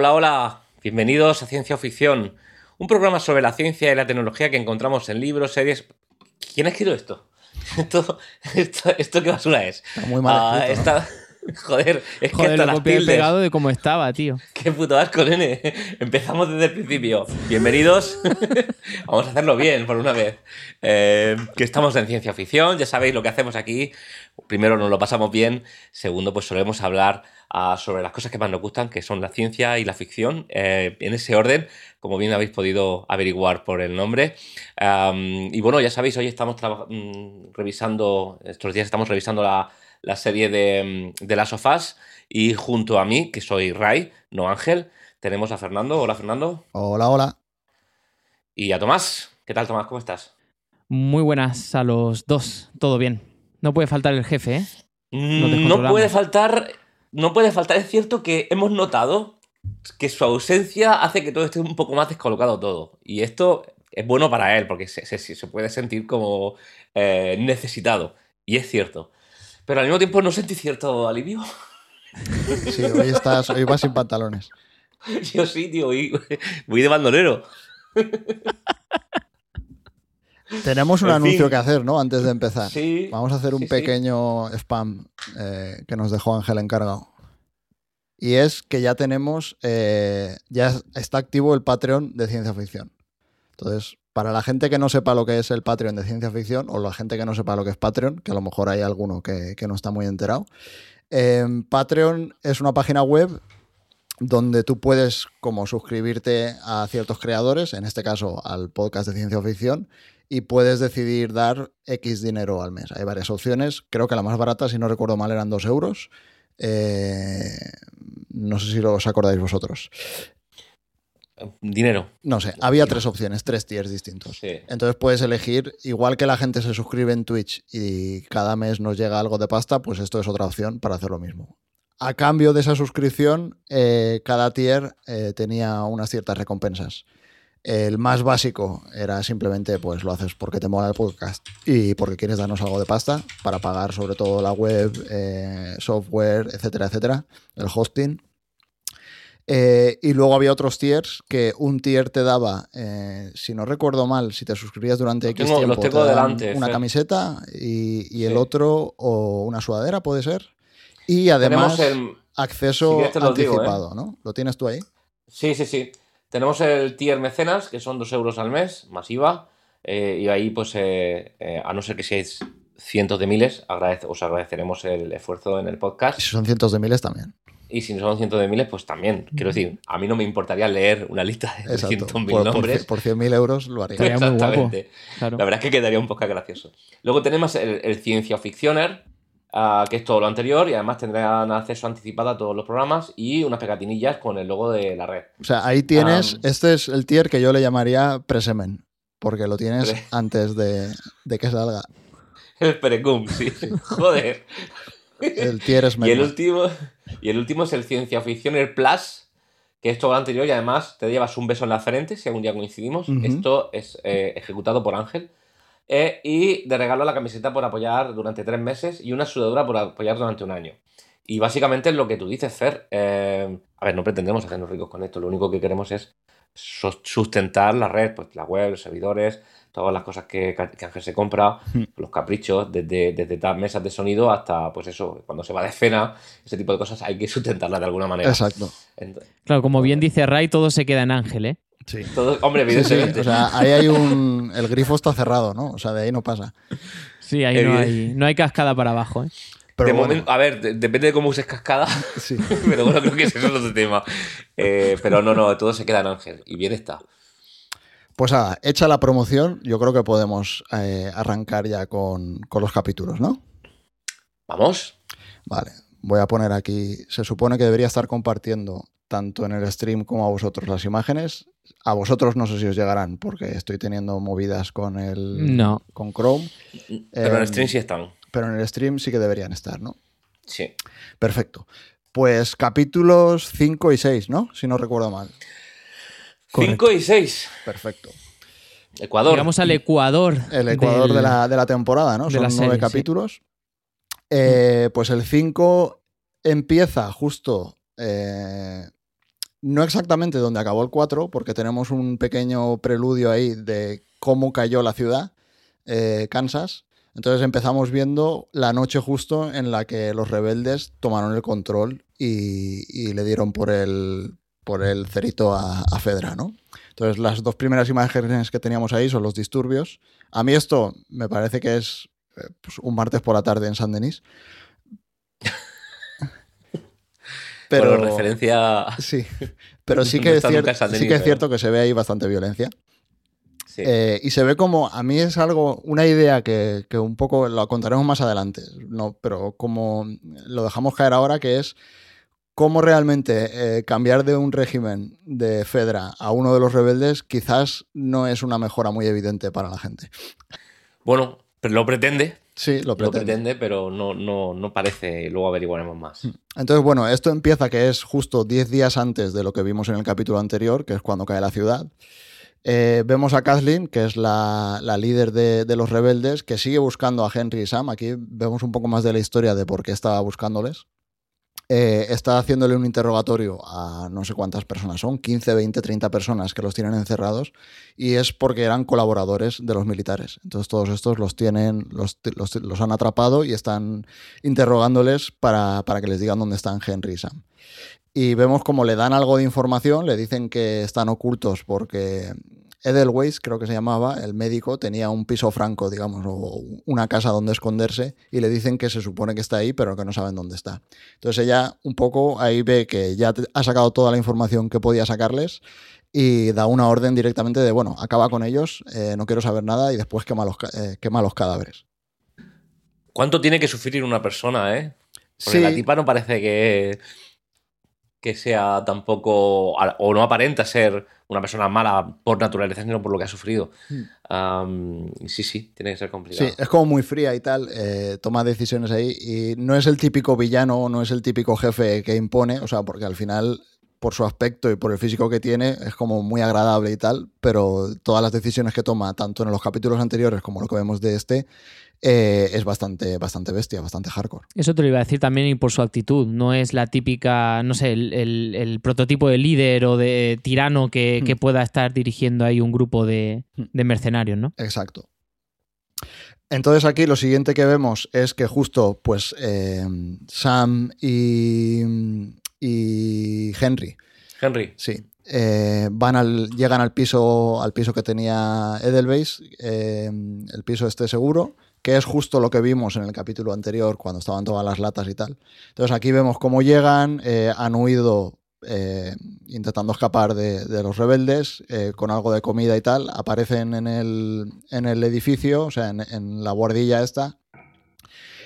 Hola, hola, bienvenidos a Ciencia Ficción, un programa sobre la ciencia y la tecnología que encontramos en libros, series. ¿Quién ha escrito esto? Esto, esto, esto qué basura es. Está muy mal Ah, escrito, esta- Joder, es que Joder, hasta lo las tildes. pegado de cómo estaba, tío. Qué puto asco, nene. Empezamos desde el principio. Bienvenidos. Vamos a hacerlo bien por una vez. Eh, que estamos en ciencia ficción, ya sabéis lo que hacemos aquí. Primero nos lo pasamos bien. Segundo, pues solemos hablar ah, sobre las cosas que más nos gustan, que son la ciencia y la ficción, eh, en ese orden, como bien habéis podido averiguar por el nombre. Y bueno, ya sabéis, hoy estamos mm, revisando, estos días estamos revisando la, la serie de, mm, de Las Sofás. Y junto a mí, que soy Ray, no Ángel, tenemos a Fernando. Hola, Fernando. Hola, hola. Y a Tomás. ¿Qué tal, Tomás? ¿Cómo estás? Muy buenas a los dos. Todo bien. No puede faltar el jefe, ¿eh? Mm, No descontrolamos. puede faltar. No puede faltar. Es cierto que hemos notado que su ausencia hace que todo esté un poco más descolocado todo. Y esto es bueno para él, porque se, se- se puede sentir como eh, necesitado. Y es cierto. Pero al mismo tiempo no sentí cierto alivio. Sí, hoy estás, hoy vas sin pantalones. Yo sí, tío, voy, voy de bandolero. Tenemos un En anuncio fin. que hacer, ¿no? Antes de empezar. Sí. Vamos a hacer un sí, sí. pequeño spam eh, que nos dejó Ángel encargado. Y es que ya tenemos, eh, ya está activo el Patreon de ciencia ficción. Entonces, para la gente que no sepa lo que es el Patreon de ciencia ficción, o la gente que no sepa lo que es Patreon, que a lo mejor hay alguno que, no está muy enterado, eh, Patreon es una página web donde tú puedes como suscribirte a ciertos creadores, en este caso al podcast de ciencia ficción, y puedes decidir dar X dinero al mes. Hay varias opciones, creo que la más barata, si no recuerdo mal, eran 2 euros. Eh, no sé si os acordáis vosotros. Dinero. No sé, había tres opciones, tres tiers distintos. Sí. Entonces puedes elegir, igual que la gente se suscribe en Twitch y cada mes nos llega algo de pasta, pues esto es otra opción para hacer lo mismo. A cambio de esa suscripción, eh, cada tier eh, tenía unas ciertas recompensas. El más básico era simplemente, pues lo haces porque te mola el podcast y porque quieres darnos algo de pasta para pagar sobre todo la web, eh, software, etcétera, etcétera, el hosting. Eh, y luego había otros tiers que un tier te daba, eh, si no recuerdo mal, si te suscribías durante X tengo- tiempo, los tengo te daban delante, una Fer. camiseta y, y el otro o una sudadera, puede ser. Y además el. acceso si digo, ¿eh? anticipado, ¿no? ¿Lo tienes tú ahí? Sí, sí, sí. Tenemos el tier mecenas, que son 2 euros al mes, más IVA. eh, y ahí, pues, a no ser que seáis cientos de miles, agradece- os agradeceremos el esfuerzo en el podcast. Si son cientos de miles también. Y si no son cientos de miles, pues también. Quiero decir, a mí no me importaría leer una lista de Exacto. 300.000 Por, por, nombres. por 100.000 euros lo haría. Estaría muy guapo. Exactamente. Claro. La verdad es que quedaría un poco gracioso. Luego tenemos el, el Ciencia Fictioner, ah, que es todo lo anterior, y además tendrán acceso anticipado a todos los programas y unas pegatinillas con el logo de la red. O sea, ahí tienes, Am. este es el tier que yo le llamaría presemen, porque lo tienes Pre- antes de, de que salga. El Precum, sí. Joder. El tier es Y el último, y el último es el Ciencia Fictioner Plus, que es todo lo anterior y además te llevas un beso en la frente si algún día coincidimos. Esto es eh, ejecutado por Ángel. Eh, y de regalo la camiseta por apoyar durante tres meses y una sudadura por apoyar durante un año. Y básicamente es lo que tú dices, Fer. eh, a ver, no pretendemos hacernos ricos con esto. Lo único que queremos es sustentar la red, pues la web, los servidores, todas las cosas que, que Ángel se compra, Hmm. los caprichos, desde, desde mesas de sonido hasta, pues eso, cuando se va de cena, ese tipo de cosas hay que sustentarlas de alguna manera. Exacto. Claro, como bien dice Ray, todo se queda en Ángel, ¿eh? Sí. todo- hombre, Sí, sí, evidentemente. O sea, ahí hay un. El grifo está cerrado, ¿no? O sea, de ahí no pasa. Sí, ahí no hay, no hay cascada para abajo, ¿eh? Pero de bueno, momento, a ver, de- depende de cómo uses cascada, sí. pero bueno, creo que ese es otro tema. Eh, pero no, no, todo se queda en Ángel. Y bien está. Pues nada, hecha la promoción, yo creo que podemos eh, arrancar ya con, con los capítulos, ¿no? Vamos. Vale, voy a poner aquí. Se supone que debería estar compartiendo tanto en el stream como a vosotros las imágenes. A vosotros no sé si os llegarán porque estoy teniendo movidas con el No. con Chrome, Pero en Em, stream sí están. pero en el stream sí que deberían estar, ¿no? Sí. Perfecto. Pues capítulos 5 y 6, ¿no? Si no recuerdo mal. 5 y 6. Perfecto. Ecuador. Llegamos al Ecuador. El Ecuador del- de, la, de la temporada, ¿no? Son nueve serie, sí. capítulos. Eh, Pues el 5 empieza justo eh, no exactamente donde acabó el 4, porque tenemos un pequeño preludio ahí de cómo cayó la ciudad, eh, Kansas. Entonces empezamos viendo la noche justo en la que los rebeldes tomaron el control y, y le dieron por el, por el cerito a, a, Fedra, ¿no? Entonces las dos primeras imágenes que teníamos ahí son los disturbios. A mí esto me parece que es eh, pues, un martes por la tarde en San Denis. Pero bueno, referencia. Sí, pero sí que, es, cierto, Denis, sí que es cierto que se ve ahí bastante violencia. Sí. Eh, y se ve como, a mí es algo, una idea que, que, un poco lo contaremos más adelante, no, pero como lo dejamos caer ahora, que es cómo realmente eh, cambiar de un régimen de Fedra a uno de los rebeldes quizás no es una mejora muy evidente para la gente. Bueno, pero lo pretende. Sí, lo pretende. Lo pretende, pero no, no, no parece, luego averiguaremos más. Entonces, bueno, esto empieza que es justo 10 días antes de lo que vimos en el capítulo anterior, que es cuando cae la ciudad. Eh, vemos a Kathleen, que es la, la líder de, de, los rebeldes, que sigue buscando a Henry y Sam. Aquí vemos un poco más de la historia de por qué estaba buscándoles. Eh, está haciéndole un interrogatorio a no sé cuántas personas son, 15, 20, 30 personas que los tienen encerrados, y es porque eran colaboradores de los militares. Entonces todos estos los tienen, los, los, han atrapado y están interrogándoles para, para, que les digan dónde están Henry Sam. Y vemos como le dan algo de información, le dicen que están ocultos porque Edelweiss, creo que se llamaba, el médico, tenía un piso franco, digamos, o una casa donde esconderse, y le dicen que se supone que está ahí, pero que no saben dónde está. Entonces ella un poco ahí ve que ya ha sacado toda la información que podía sacarles y da una orden directamente de, bueno, acaba con ellos, eh, no quiero saber nada y después quema los, eh, quema los cadáveres. ¿Cuánto tiene que sufrir una persona, eh? Porque sí. la tipa no parece que que sea tampoco, o no aparenta ser una persona mala por naturaleza, sino por lo que ha sufrido. Mm. Um, sí, sí, tiene que ser complicado. Sí, es como muy fría y tal, eh, toma decisiones ahí y no es el típico villano, no es el típico jefe que impone, o sea, porque al final por su aspecto y por el físico que tiene, es como muy agradable y tal, pero todas las decisiones que toma, tanto en los capítulos anteriores como lo que vemos de este, eh, es bastante, bastante bestia, bastante hardcore. Eso te lo iba a decir también y por su actitud. No es la típica, no sé, el, el, el prototipo de líder o de tirano que, mm. que, pueda estar dirigiendo ahí un grupo de, de mercenarios, ¿no? Exacto. Entonces aquí lo siguiente que vemos es que justo pues eh, Sam y, y, Henry. Henry. Sí. Eh, van al, llegan al piso, al piso que tenía Edelweiss, eh, el piso este seguro, que es justo lo que vimos en el capítulo anterior cuando estaban todas las latas y tal. Entonces aquí vemos cómo llegan, eh, han huido eh, intentando escapar de, los rebeldes eh, con algo de comida y tal, aparecen en el, en el edificio, o sea, en, en, la guardilla esta,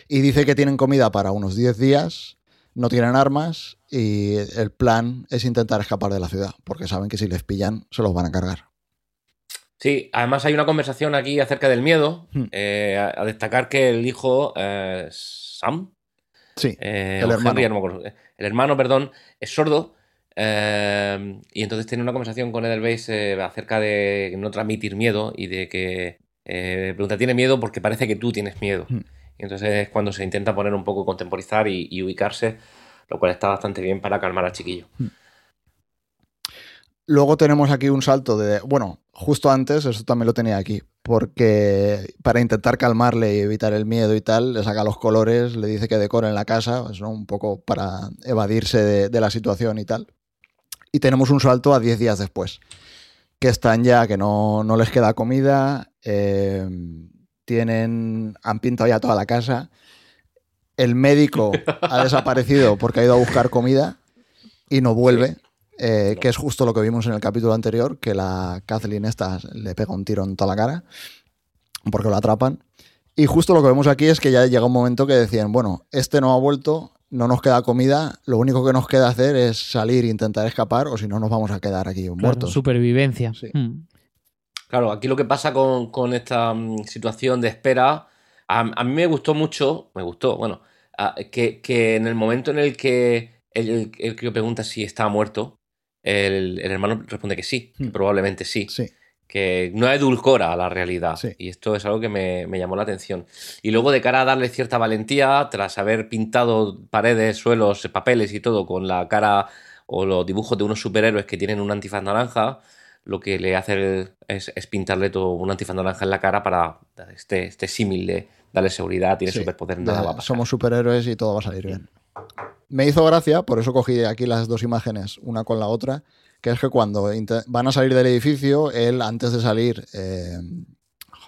y dice que tienen comida para unos 10 días, no tienen armas y el plan es intentar escapar de la ciudad, porque saben que si les pillan se los van a cargar. Sí, además hay una conversación aquí acerca del miedo. Hmm. Eh, a, a, destacar que el hijo eh, Sam. Sí, eh, el, hermano. Henry, no el hermano, perdón, es sordo. Eh, y entonces tiene una conversación con Edelweiss acerca de no transmitir miedo y de que pregunta, ¿tiene miedo? Porque parece que tú tienes miedo. Hmm. Y entonces es cuando se intenta poner un poco contemporizar y, y, ubicarse, lo cual está bastante bien para calmar al chiquillo. Hmm. Luego tenemos aquí un salto de, bueno, justo antes, eso también lo tenía aquí, porque para intentar calmarle y evitar el miedo y tal, le saca los colores, le dice que decore en la casa, pues, ¿no? un poco para evadirse de, de, la situación y tal. Y tenemos un salto a 10 días después, que están ya, que no, no les queda comida, eh, tienen, han pintado ya toda la casa, el médico ha desaparecido porque ha ido a buscar comida y no vuelve. Eh, que es justo lo que vimos en el capítulo anterior, que la Kathleen esta le pega un tiro en toda la cara porque lo atrapan. Y justo lo que vemos aquí es que ya llega un momento que decían, bueno, este no ha vuelto, no nos queda comida, lo único que nos queda hacer es salir e intentar escapar o si no nos vamos a quedar aquí claro, muertos. Supervivencia. Sí. Mm. Claro, aquí lo que pasa con, con esta um, situación de espera, a, a, mí me gustó mucho, me gustó, bueno, a, que, que, en el momento en el que el, el, el que pregunta si está muerto, el, el, hermano responde que sí, que probablemente sí. sí. Que no edulcora la realidad. Sí. Y esto es algo que me, me, llamó la atención. Y luego, de cara a darle cierta valentía, tras haber pintado paredes, suelos, papeles y todo con la cara o los dibujos de unos superhéroes que tienen un antifaz naranja, lo que le hace es, es pintarle todo un antifaz naranja en la cara para este, este símil de darle seguridad, tiene Sí, superpoder, de- nada va a pasar. somos superhéroes y todo va a salir bien. Me hizo gracia, por eso cogí aquí las dos imágenes, una con la otra, que es que cuando van a salir del edificio, él antes de salir, eh,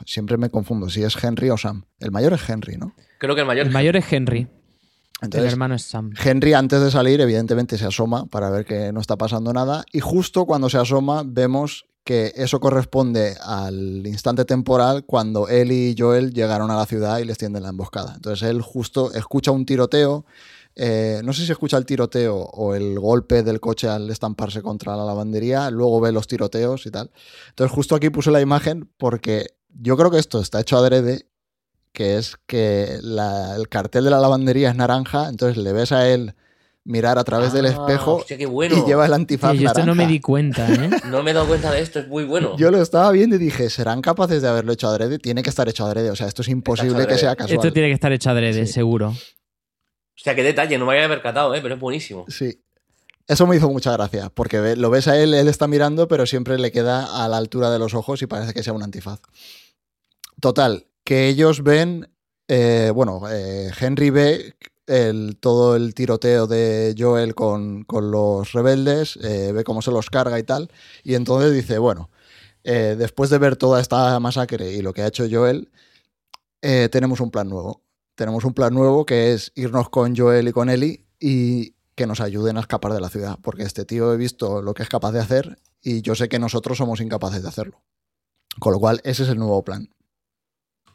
siempre me confundo si es Henry o Sam. El mayor es Henry, ¿no? Creo que el mayor, El mayor es Henry, el Entonces, hermano es Sam. Henry antes de salir, evidentemente, se asoma para ver que no está pasando nada. Y justo cuando se asoma, vemos que eso corresponde al instante temporal cuando él y Joel llegaron a la ciudad y les tienden la emboscada. Entonces él justo escucha un tiroteo. Eh, no sé si escucha el tiroteo o el golpe del coche al estamparse contra la lavandería, luego ve los tiroteos y tal. Entonces justo aquí puse la imagen porque yo creo que esto está hecho adrede que es que la- el cartel de la lavandería es naranja, entonces le ves a él mirar a través del Ah, espejo hostia, qué bueno. y lleva el antifaz Tío, yo esto naranja. no me di cuenta, ¿eh? No me he dado cuenta de esto, es muy bueno. Yo lo estaba viendo y dije, ¿serán capaces de haberlo hecho adrede? Tiene que estar hecho adrede, o sea, esto es imposible que sea casual. Esto tiene que estar hecho adrede, Sí. seguro. Hostia, qué detalle, no me había percatado, ¿eh? pero es buenísimo. Sí. Eso me hizo mucha gracia, porque lo ves a él, él está mirando, pero siempre le queda a la altura de los ojos y parece que sea un antifaz. Total, que ellos ven, eh, bueno, eh, Henry ve todo el tiroteo de Joel con, con los rebeldes, eh, ve cómo se los carga y tal, y entonces dice, bueno, después de ver toda esta masacre y lo que ha hecho Joel, tenemos un plan nuevo. Tenemos un plan nuevo que es irnos con Joel y con Ellie y que nos ayuden a escapar de la ciudad, porque este tío he visto lo que es capaz de hacer y yo sé que nosotros somos incapaces de hacerlo. Con lo cual, ese es el nuevo plan.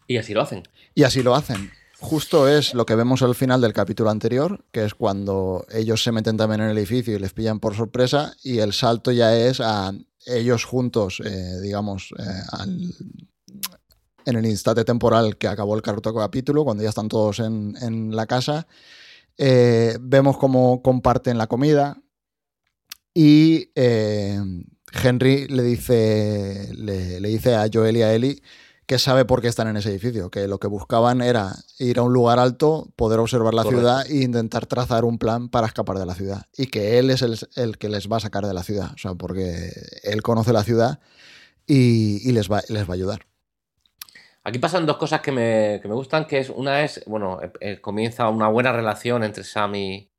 Y así lo hacen. Y así lo hacen. Justo es lo que vemos al final del capítulo anterior, que es cuando ellos se meten también en el edificio y les pillan por sorpresa, y el salto ya es a ellos juntos, eh, digamos, eh, al- en el instante temporal que acabó el cuarto capítulo, cuando ya están todos en, en la casa. Eh, vemos cómo comparten la comida y eh, Henry le dice, le, le dice a Joel y a Ellie que sabe por qué están en ese edificio, que lo que buscaban era ir a un lugar alto, poder observar la Correcto. ciudad e intentar trazar un plan para escapar de la ciudad. Y que él es el, el que les va a sacar de la ciudad, o sea, porque él conoce la ciudad y, y les, va, les va a ayudar. Aquí pasan dos cosas que me, que me gustan, que es una es, bueno, eh, comienza una buena relación entre Sam y,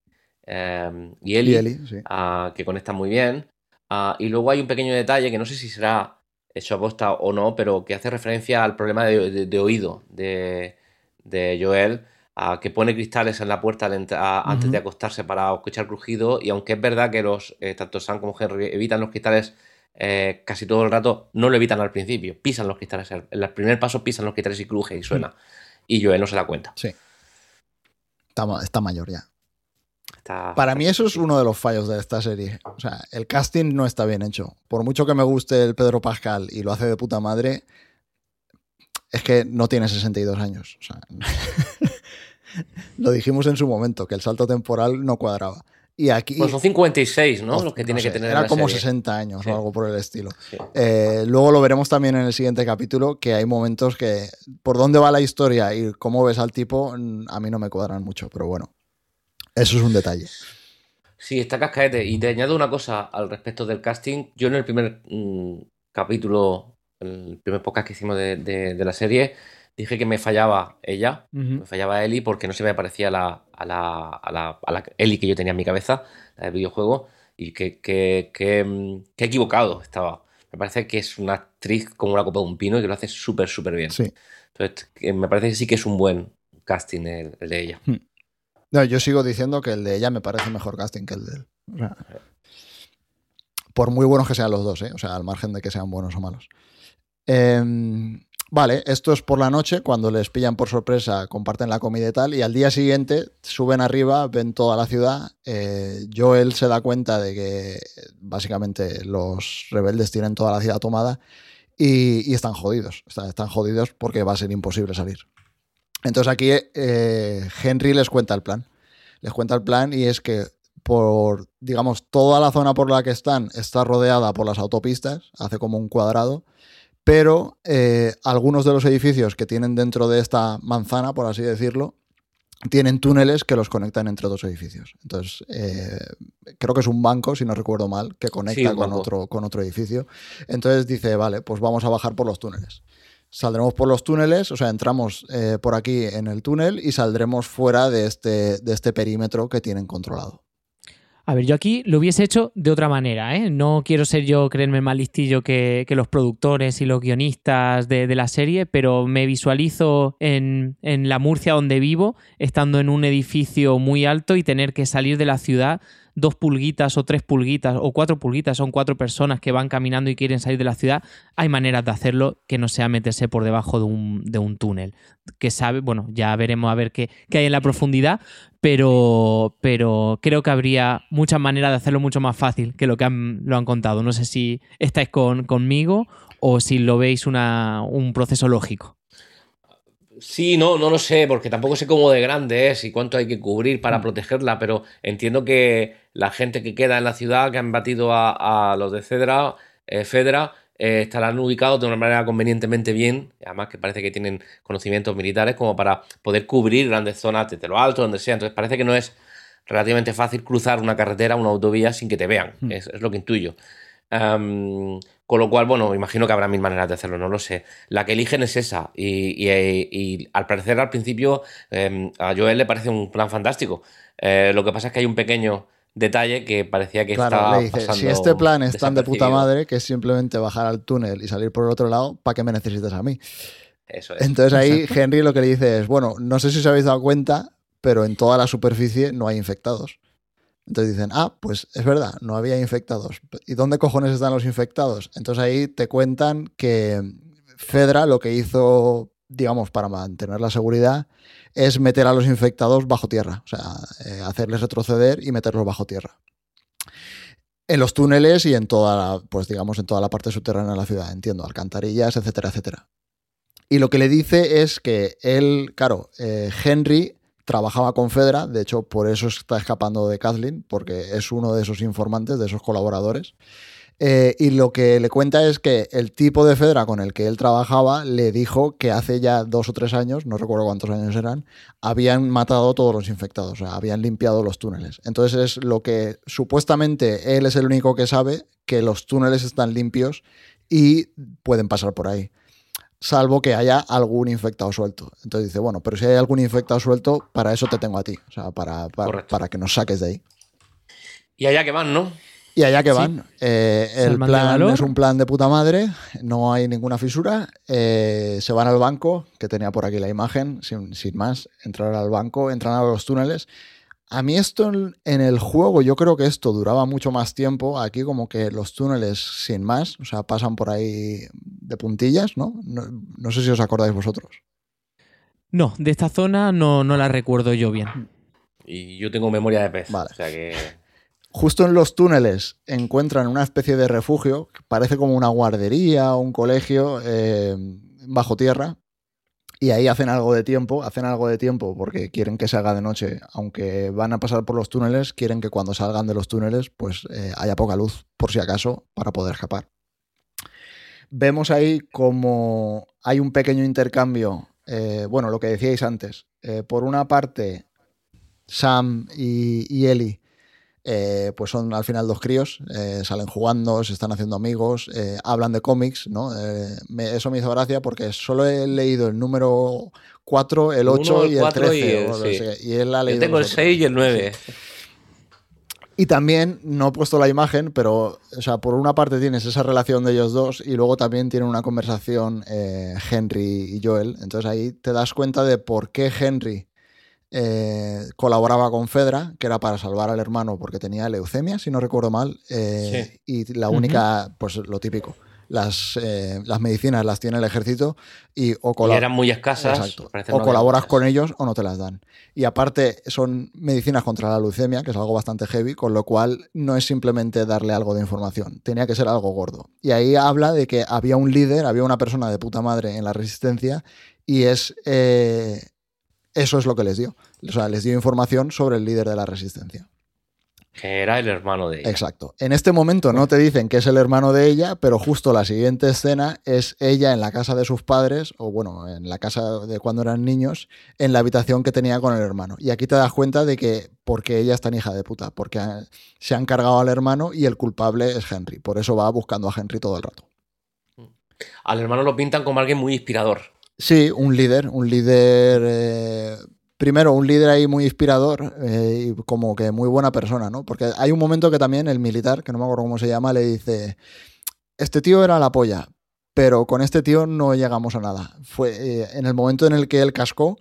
eh, Y Ellie, sí. ah, que conectan muy bien. Ah, y luego hay un pequeño detalle que no sé si será hecho a posta o no, pero que hace referencia al problema de, de- de oído de, de Joel, ah, que pone cristales en la puerta al antes de acostarse para escuchar crujido. Y aunque es verdad que los eh, tanto Sam como Henry evitan los cristales eh, casi todo el rato, no lo evitan al principio, pisan los cristales. En el primer paso pisan los cristales y cruje y suena. Y Joel no se da cuenta. Sí. Está, ma- está mayor ya. Está- Para mí eso es uno de los fallos de esta serie. O sea, el casting no está bien hecho. Por mucho que me guste el Pedro Pascal y lo hace de puta madre, es que no tiene 62 años. O sea, lo dijimos en su momento, que el salto temporal no cuadraba. Y aquí... Pues son 56, ¿no? Los que no tiene sé, que tener. Era la como serie. 60 años Sí. o algo por el estilo. Sí. Eh, luego lo veremos también en el siguiente capítulo, que hay momentos que por dónde va la historia y cómo ves al tipo, mm, a mí no me cuadran mucho, pero bueno, eso es un detalle. Sí, está cascaete. Y te añado una cosa al respecto del casting. Yo en el primer mm, capítulo, el primer podcast que hicimos de, de- de la serie, dije que me fallaba ella, me fallaba Ellie, porque no se me parecía la, a, la, a, la, a la Ellie que yo tenía en mi cabeza, la del videojuego, y que, que, que, mm, que equivocado estaba. Me parece que es una actriz como una copa de un pino y que lo hace súper, súper bien. Sí. Entonces, me parece que sí que es un buen casting el, el de ella. No, yo sigo diciendo que el de ella me parece mejor casting que el de él. Por muy buenos que sean los dos, ¿eh? o sea, al margen de que sean buenos o malos. Em, vale, esto es por la noche, cuando les pillan por sorpresa, comparten la comida y tal, y al día siguiente suben arriba, ven toda la ciudad. eh, Joel se da cuenta de que básicamente los rebeldes tienen toda la ciudad tomada y, están jodidos. Están, están jodidos porque va a ser imposible salir. Entonces aquí eh, Henry les cuenta el plan. Les cuenta el plan y es que por, digamos, toda la zona por la que están está rodeada por las autopistas, hace como un cuadrado, pero eh, algunos de los edificios que tienen dentro de esta manzana, por así decirlo, tienen túneles que los conectan entre dos edificios. Entonces, eh, creo que es un banco, si no recuerdo mal, que conecta con, otro, con otro edificio. Entonces dice, vale, pues vamos a bajar por los túneles. Saldremos por los túneles, o sea, entramos eh, por aquí en el túnel y saldremos fuera de este, de este perímetro que tienen controlado. A ver, yo aquí lo hubiese hecho de otra manera, ¿eh? No quiero ser yo creerme más listillo que, los productores y los guionistas de, la serie, pero me visualizo en, en, la Murcia donde vivo, estando en un edificio muy alto y tener que salir de la ciudad dos pulguitas o tres pulguitas o cuatro pulguitas, son cuatro personas que van caminando y quieren salir de la ciudad, hay maneras de hacerlo que no sea meterse por debajo de un, de un túnel. Que sabe, bueno, ya veremos a ver qué, hay en la profundidad, pero, pero creo que habría muchas maneras de hacerlo mucho más fácil que lo que han, lo han contado. No sé si estáis con, conmigo o si lo veis una, un proceso lógico. Sí, no, no lo sé, porque tampoco sé cómo de grande es y cuánto hay que cubrir para mm. protegerla, pero entiendo que la gente que queda en la ciudad, que han batido a, los de Cedra, eh, Fedra, eh, estarán ubicados de una manera convenientemente bien, además que parece que tienen conocimientos militares como para poder cubrir grandes zonas desde lo alto, donde sea. Entonces parece que no es relativamente fácil cruzar una carretera, una autovía sin que te vean. Mm. Es, lo que intuyo. Con lo cual, bueno, imagino que habrá mil maneras de hacerlo, no lo sé. La que eligen es esa. Y, al parecer, al principio, em, a Joel le parece un plan fantástico. Eh, lo que pasa es que hay un pequeño detalle que parecía que estaba le Si este plan es tan de puta madre, que es simplemente bajar al túnel y salir por el otro lado, ¿para qué me necesitas a mí? Eso es. Entonces ahí Henry lo que le dice es, bueno, no sé si os habéis dado cuenta, pero en toda la superficie no hay infectados. Entonces dicen, ah, pues es verdad, no había infectados. ¿Y dónde cojones están los infectados? Entonces ahí te cuentan que Fedra lo que hizo, digamos, para mantener la seguridad es meter a los infectados bajo tierra, o sea, eh, hacerles retroceder y meterlos bajo tierra. En los túneles y en toda la, pues digamos, en toda la parte subterránea de la ciudad, entiendo, alcantarillas, etcétera, etcétera. Y lo que le dice es que él, claro, eh, Henry trabajaba con Fedra, de hecho por eso está escapando de Kathleen, porque es uno de esos informantes, de esos colaboradores. Eh, y lo que le cuenta es que el tipo de Fedra con el que él trabajaba le dijo que hace ya dos o tres años, no recuerdo cuántos años eran, habían matado a todos los infectados, o sea, habían limpiado los túneles. Entonces es lo que supuestamente él es el único que sabe que los túneles están limpios y pueden pasar por ahí salvo que haya algún infectado suelto. Entonces dice, bueno, pero si hay algún infectado suelto, para eso te tengo a ti, o sea, para, para, que nos saques de ahí. Y allá que van, ¿no? Y allá que van. Eh, el plan es un plan de puta madre, no hay ninguna fisura. Eh, se van al banco, que tenía por aquí la imagen, sin, sin más. Entrar al banco, entran a los túneles a mí esto en, el juego, yo creo que esto duraba mucho más tiempo. Aquí como que los túneles sin más, o sea, pasan por ahí de puntillas, ¿no? No, sé si os acordáis vosotros. No, de esta zona no, no la recuerdo yo bien. Y yo tengo memoria de pez. Vale. O sea que... Justo en los túneles encuentran una especie de refugio, que parece como una guardería o un colegio eh, bajo tierra, y ahí hacen algo de tiempo, hacen algo de tiempo porque quieren que se haga de noche, aunque van a pasar por los túneles, quieren que cuando salgan de los túneles pues eh, haya poca luz, por si acaso, para poder escapar. Vemos ahí como hay un pequeño intercambio, eh, bueno, lo que decíais antes. Eh, por una parte, Sam y, y Ellie eh, pues son al final dos críos, eh, salen jugando, se están haciendo amigos, eh, hablan de cómics, ¿no? eso me hizo gracia porque solo he leído el número 4, el 8 y el 13. Y, él ha leído Yo tengo el 6 y el 9. Y también, no he puesto la imagen, pero o sea, por una parte tienes esa relación de ellos dos y luego también tienen una conversación Henry y Joel. Entonces ahí te das cuenta de por qué Henry eh, colaboraba con Fedra, que era para salvar al hermano porque tenía leucemia, si no recuerdo mal, eh, y la única, pues lo típico. Las, eh, las medicinas las tiene el ejército y o eran muy escasas. O colaboras con ellos o no te las dan. Y aparte son medicinas contra la leucemia, que es algo bastante heavy, con lo cual no es simplemente darle algo de información, tenía que ser algo gordo. Y ahí habla de que había un líder, había una persona de puta madre en la resistencia y es eso es lo que les dio. O sea, les dio información sobre el líder de la resistencia. Que era el hermano de ella. Exacto. En este momento no te dicen que es el hermano de ella, pero justo la siguiente escena es ella en la casa de sus padres, o bueno, en la casa de cuando eran niños, en la habitación que tenía con el hermano. Y aquí te das cuenta de que, porque ella es tan hija de puta, porque se han cargado al hermano y el culpable es Henry. Por eso va buscando a Henry todo el rato. Al hermano lo pintan como alguien muy inspirador. Sí, un líder, un líder eh, primero, un líder ahí muy inspirador eh, y como que muy buena persona, ¿no? Porque hay un momento que también el militar, que no me acuerdo cómo se llama, le dice, este tío era la polla, pero con este tío no llegamos a nada. Fue eh, en el momento en el que él cascó,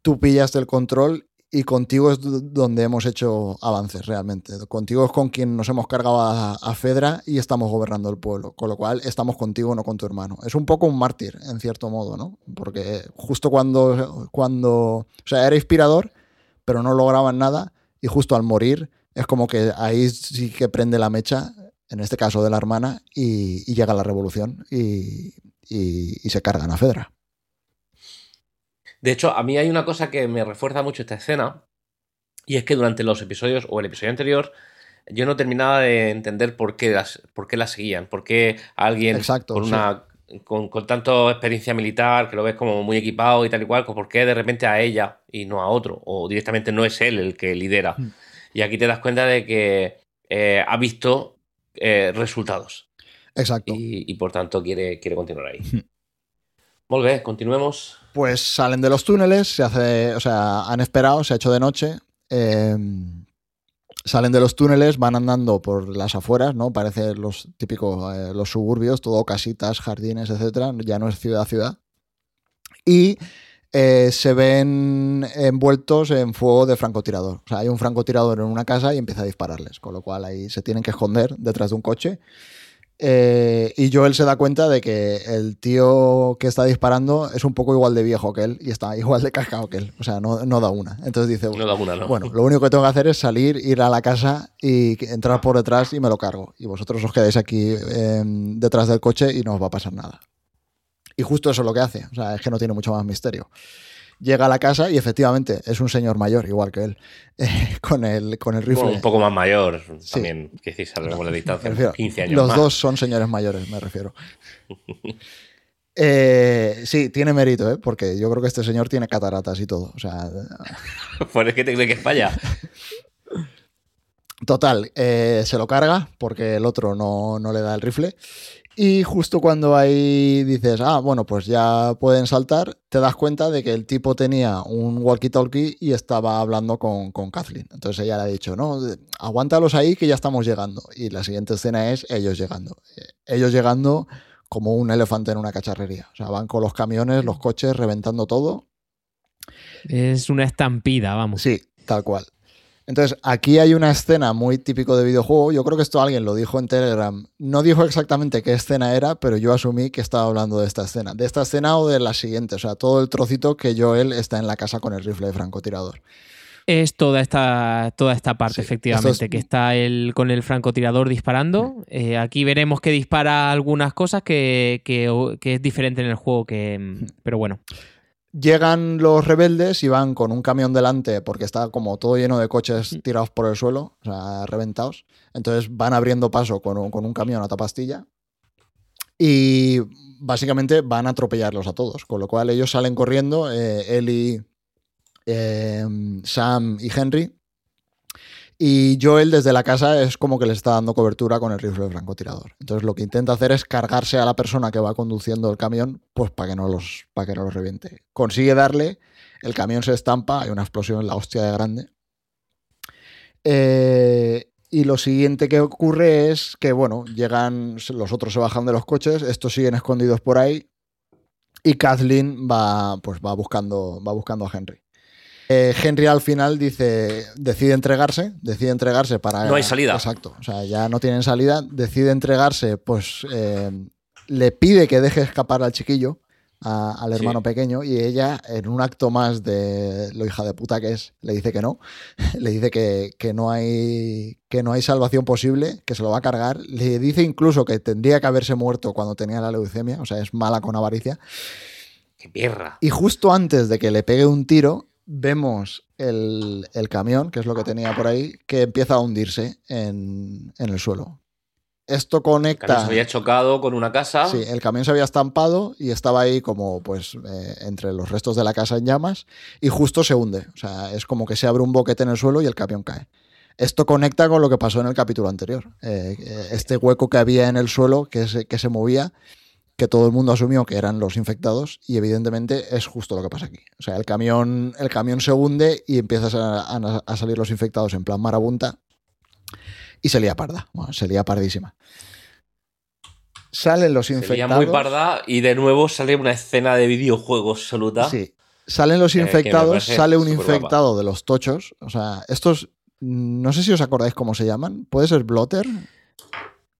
tú pillaste el control y contigo es donde hemos hecho avances realmente. Contigo es con quien nos hemos cargado a, Fedra y estamos gobernando el pueblo, con lo cual estamos contigo, no con tu hermano. Es un poco un mártir, en cierto modo, ¿no? Porque justo cuando, cuando, o sea, era inspirador, pero no lograban nada y justo al morir es como que ahí sí que prende la mecha, en este caso de la hermana, y, llega la revolución y, y se cargan a Fedra. De hecho, a mí hay una cosa que me refuerza mucho esta escena, y es que durante los episodios, o el episodio anterior, yo no terminaba de entender por qué las, por qué las seguían, por qué alguien con una con, con tanta experiencia militar, que lo ves como muy equipado y tal y cual, por qué de repente a ella y no a otro, o directamente no es él el que lidera. Hmm. Y aquí te das cuenta de que eh, ha visto eh, resultados. Exacto. Y, por tanto quiere, quiere continuar ahí. Muy continuemos. Pues salen de los túneles, se han esperado, se ha hecho de noche. Em, salen de los túneles, van andando por las afueras, ¿no? Parece los típicos, eh, los suburbios, todo casitas, jardines, etcétera. Ya no es ciudad ciudad. Y eh, se ven envueltos en fuego de francotirador. O sea, hay un francotirador en una casa y empieza a dispararles, con lo cual ahí se tienen que esconder detrás de un coche eh, y Joel se da cuenta de que el tío que está disparando es un poco igual de viejo que él y está igual de cascado que él. O sea, no, no da una. Entonces dice, no da una, ¿no? bueno, lo único que tengo que hacer es salir, ir a la casa y entrar por detrás y me lo cargo. Y vosotros os quedáis aquí em, detrás del coche y no os va a pasar nada. Y justo eso es lo que hace. O sea, es que no tiene mucho más misterio llega a la casa y efectivamente es un señor mayor, igual que él, eh, con, el, con el rifle. un poco más mayor también, que decís, con la distancia, 15 años Los dos son señores mayores, me refiero. Eh, sí, tiene mérito, ¿eh? porque yo creo que este señor tiene cataratas y todo. O sea, pues es que te cree que falla. Total, eh, se lo carga porque el otro no, no, le da el rifle y justo cuando ahí dices, ah, bueno, pues ya pueden saltar, te das cuenta de que el tipo tenía un walkie-talkie y estaba hablando con, con Kathleen. Entonces ella le ha dicho, no, aguántalos ahí que ya estamos llegando. Y la siguiente escena es ellos llegando. Eh, ellos llegando como un elefante en una cacharrería. O sea, van con los camiones, los coches, reventando todo. Es una estampida, vamos. Sí, tal cual. Entonces, aquí hay una escena muy típico de videojuego. Yo creo que esto alguien lo dijo en Telegram. No dijo exactamente qué escena era, pero yo asumí que estaba hablando de esta escena. De esta escena o de la siguiente. O sea, todo el trocito que Joel está en la casa con el rifle de francotirador. Es toda esta, toda esta parte, efectivamente, que está él con el francotirador disparando. Eh, aquí veremos que dispara algunas cosas que, que, es diferente en el juego, que, pero bueno. Llegan los rebeldes y van con un camión delante porque está como todo lleno de coches mm. tirados por el suelo, o sea, reventados. Entonces van abriendo paso con un, camión a tapastilla y básicamente van a atropellarlos a todos. Con lo cual ellos salen corriendo, eh, Ellie, eh, Sam y Henry, y Joel desde la casa es como que le está dando cobertura con el rifle de francotirador. Entonces lo que intenta hacer es cargarse a la persona que va conduciendo el camión, pues para que no los, para que no los reviente. Consigue darle, el camión se estampa, hay una explosión en la hostia de grande. Eh, y lo siguiente que ocurre es que, bueno, llegan, los otros se bajan de los coches, estos siguen escondidos por ahí. Y Kathleen va, pues va buscando, va buscando a Henry. Eh, Henry al final dice, decide entregarse, decide entregarse para... No hay salida. Exacto, o sea, ya no tienen salida, decide entregarse, pues eh, le pide que deje escapar al chiquillo, al hermano pequeño, y ella, en un acto más de lo hija de puta que es, le dice que no, le dice que, no hay, que no hay salvación posible, que se lo va a cargar, le dice incluso que tendría que haberse muerto cuando tenía la leucemia, o sea, es mala con avaricia. ¡Qué perra! Y justo antes de que le pegue un tiro, vemos el, el camión, que es lo que tenía por ahí, que empieza a hundirse en, en el suelo. Esto El camión conecta. se había chocado con una casa. Sí, el camión se había estampado y estaba ahí como pues eh, entre los restos de la casa en llamas y justo se hunde. O sea, es como que se abre un boquete en el suelo y el camión cae. Esto conecta con lo que pasó en el capítulo anterior. Eh, eh, este hueco que había en el suelo que se, que se movía, que todo el mundo asumió que eran los infectados y evidentemente es justo lo que pasa aquí. O sea, el camión, el camión se hunde y empiezan a, a- a salir los infectados en plan marabunta y se lía parda. Bueno, se lía pardísima. Salen los Se infectados. muy parda y de nuevo sale una escena de videojuego absoluta. Sí. Salen los Eh, infectados, sale un infectado de los tochos. O sea, estos. No sé si os acordáis cómo se llaman. ¿Puede ser Blotter?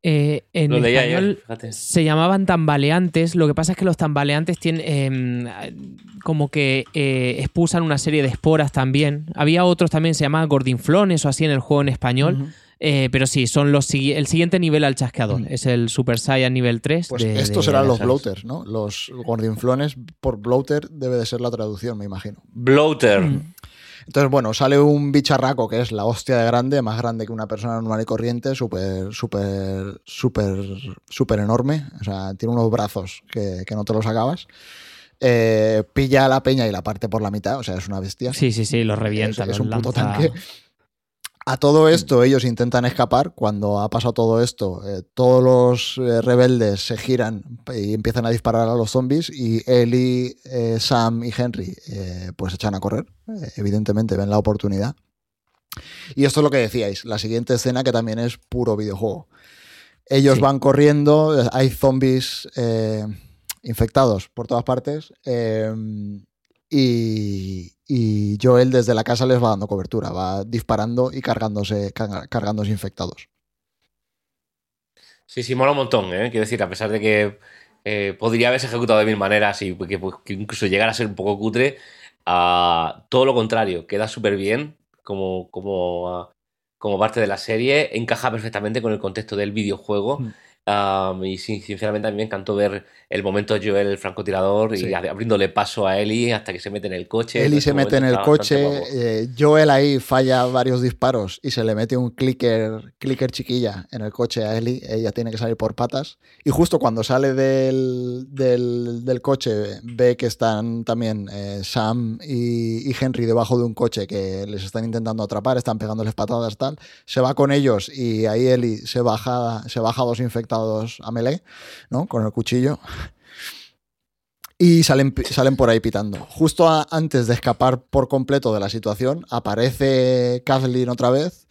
Eh, en Lo leía español ayer, se llamaban tambaleantes. Lo que pasa es que los tambaleantes tienen eh, como que eh, expulsan una serie de esporas también. Había otros también, se llamaban gordinflones o así en el juego en español. Eh, pero sí, son los el siguiente nivel al chasqueador. Es el Super Saiyan nivel 3. Pues de- estos de- serán los bloaters, ¿no? Los gordinflones por bloater debe de ser la traducción, me imagino. Bloater. Mm. Entonces, bueno, sale un bicharraco que es la hostia de grande, más grande que una persona normal y corriente, súper, súper, súper, súper enorme. O sea, tiene unos brazos que, que no te los acabas. Eh, pilla a la peña y la parte por la mitad, o sea, es una bestia. Sí, sí, sí, los revienta. Es, un puto lanza- tanque. A todo esto, ellos intentan escapar. Cuando ha pasado todo esto, eh, todos los eh, rebeldes se giran y empiezan a disparar a los zombies. Y Ellie, eh, Sam y Henry, pues echan a correr. Evidentemente, ven la oportunidad. Y esto es lo que decíais: la siguiente escena, que también es puro videojuego. Ellos Sí. van corriendo, hay zombies infectados por todas partes. eh, y, y Joel desde la casa les va dando cobertura, va disparando y cargándose, cargándose infectados. Sí, sí, mola un montón, ¿eh? Quiero decir, a pesar de que eh, podría haberse ejecutado de mil maneras y que, pues, que incluso llegara a ser un poco cutre, a todo lo contrario, queda súper bien como, como, como parte de la serie, encaja perfectamente con el contexto del videojuego. Mm. Um, y sí, sinceramente a mí me encantó ver el momento de Joel, el francotirador, y Sí. ab- abriéndole paso a Ellie hasta que se mete en el coche. Ellie Ese se mete en el coche, eh, Joel ahí falla varios disparos y se le mete un clicker, clicker chiquilla en el coche a Ellie, ella tiene que salir por patas y justo cuando sale del, del- del coche ve que están también eh, Sam y, y Henry debajo de un coche que les están intentando atrapar, están pegándoles patadas tal, se va con ellos y ahí Ellie se baja, se baja a dos infectados a melee, ¿no? Con el cuchillo. Y salen, salen por ahí pitando. Justo a- antes de escapar por completo de la situación, aparece Kathleen otra vez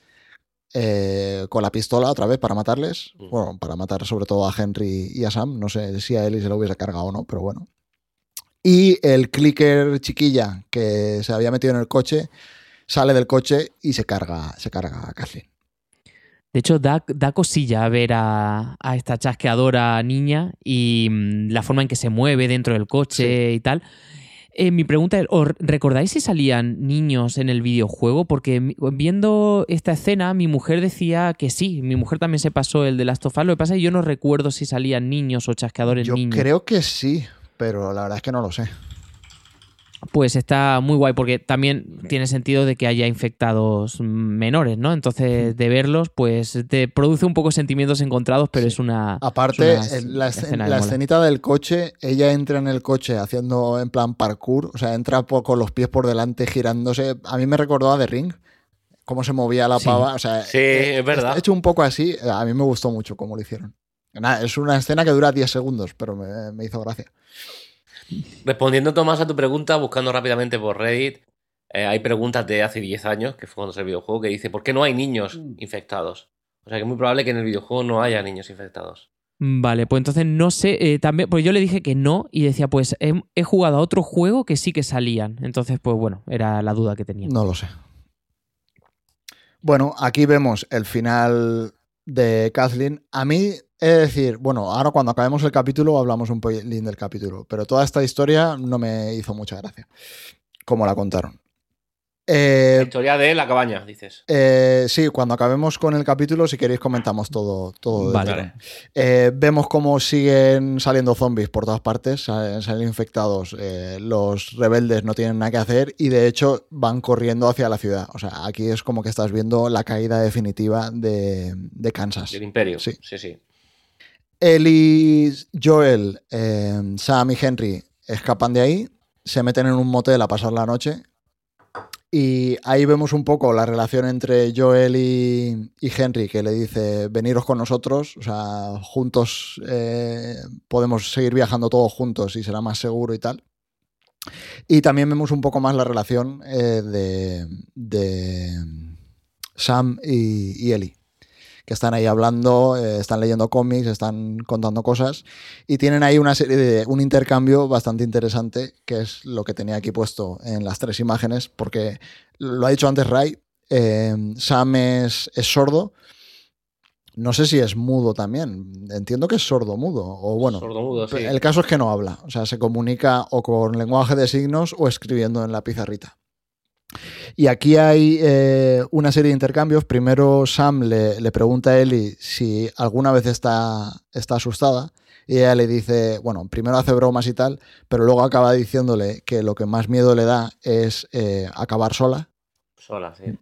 eh, con la pistola otra vez para matarles. Mm. Bueno, para matar sobre todo a Henry y a Sam. No sé si a Ellie se lo hubiese cargado o no, pero bueno. Y el clicker chiquilla que se había metido en el coche sale del coche y se carga, se carga a Kathleen. De hecho, da, da cosilla ver a, a esta chasqueadora niña y mm, la forma en que se mueve dentro del coche y tal. Eh, mi pregunta es, ¿os recordáis si salían niños en el videojuego? Porque viendo esta escena, mi mujer decía que sí. Mi mujer también se pasó el de Last of Us. Lo que pasa es que yo no recuerdo si salían niños o chasqueadores Yo niños. creo que sí, pero la verdad es que no lo sé. Pues está muy guay porque también tiene sentido de que haya infectados menores, ¿no? Entonces, de verlos, pues te produce un poco sentimientos encontrados, pero Sí. es una. Aparte, es una en la, escen- escena la escenita del coche, ella entra en el coche haciendo en plan parkour, o sea, entra con los pies por delante girándose. A mí me recordó a The Ring, cómo se movía la Sí. pava. O sea, Sí, eh, es verdad. hecho un poco así. A mí me gustó mucho cómo lo hicieron. Nada, es una escena que dura 10 segundos, pero me, me hizo gracia. Respondiendo, Tomás, a tu pregunta, buscando rápidamente por Reddit, eh, hay preguntas de hace 10 años, que fue cuando salió el videojuego, que dice, ¿por qué no hay niños infectados? O sea, que es muy probable que en el videojuego no haya niños infectados. Vale, pues entonces no sé, eh, también, pues yo le dije que no y decía, pues he, he jugado a otro juego que sí que salían. Entonces, pues bueno, era la duda que tenía. No lo sé. Bueno, aquí vemos el final de Kathleen. A mí, he de decir, bueno, ahora cuando acabemos el capítulo hablamos un poquilín del capítulo, pero toda esta historia no me hizo mucha gracia. Como la contaron. Eh, La historia de la cabaña, dices. eh, sí, cuando acabemos con el capítulo, si queréis, comentamos todo. todo de Vale. Eh, vemos cómo siguen saliendo zombies por todas partes, salen, salen infectados. eh, los rebeldes no tienen nada que hacer y de hecho van corriendo hacia la ciudad. O sea, aquí es como que estás viendo la caída definitiva de, de Kansas. Del Imperio. Sí. sí. sí. Ellie, Joel, eh, Sam y Henry escapan de ahí, se meten en un motel a pasar la noche. Y ahí vemos un poco la relación entre Joel y, Henry, que le dice, veniros con nosotros, o sea, juntos eh, podemos seguir viajando todos juntos y será más seguro y tal. Y también vemos un poco más la relación eh, de, de Sam y, y Ellie que están ahí hablando, eh, están leyendo cómics, están contando cosas y tienen ahí una serie de un intercambio bastante interesante que es lo que tenía aquí puesto en las tres imágenes porque lo ha dicho antes Ray, eh, Sam es, es sordo. No sé si es mudo también. Entiendo que es sordo mudo. O bueno, sí. el caso es que no habla. O sea, se comunica o con lenguaje de signos o escribiendo en la pizarrita. Y aquí hay eh, una serie de intercambios. Primero Sam le, le pregunta a Ellie si alguna vez está, está asustada. Y ella le dice, bueno, primero hace bromas y tal, pero luego acaba diciéndole que lo que más miedo le da es eh, acabar sola. Sola, sí.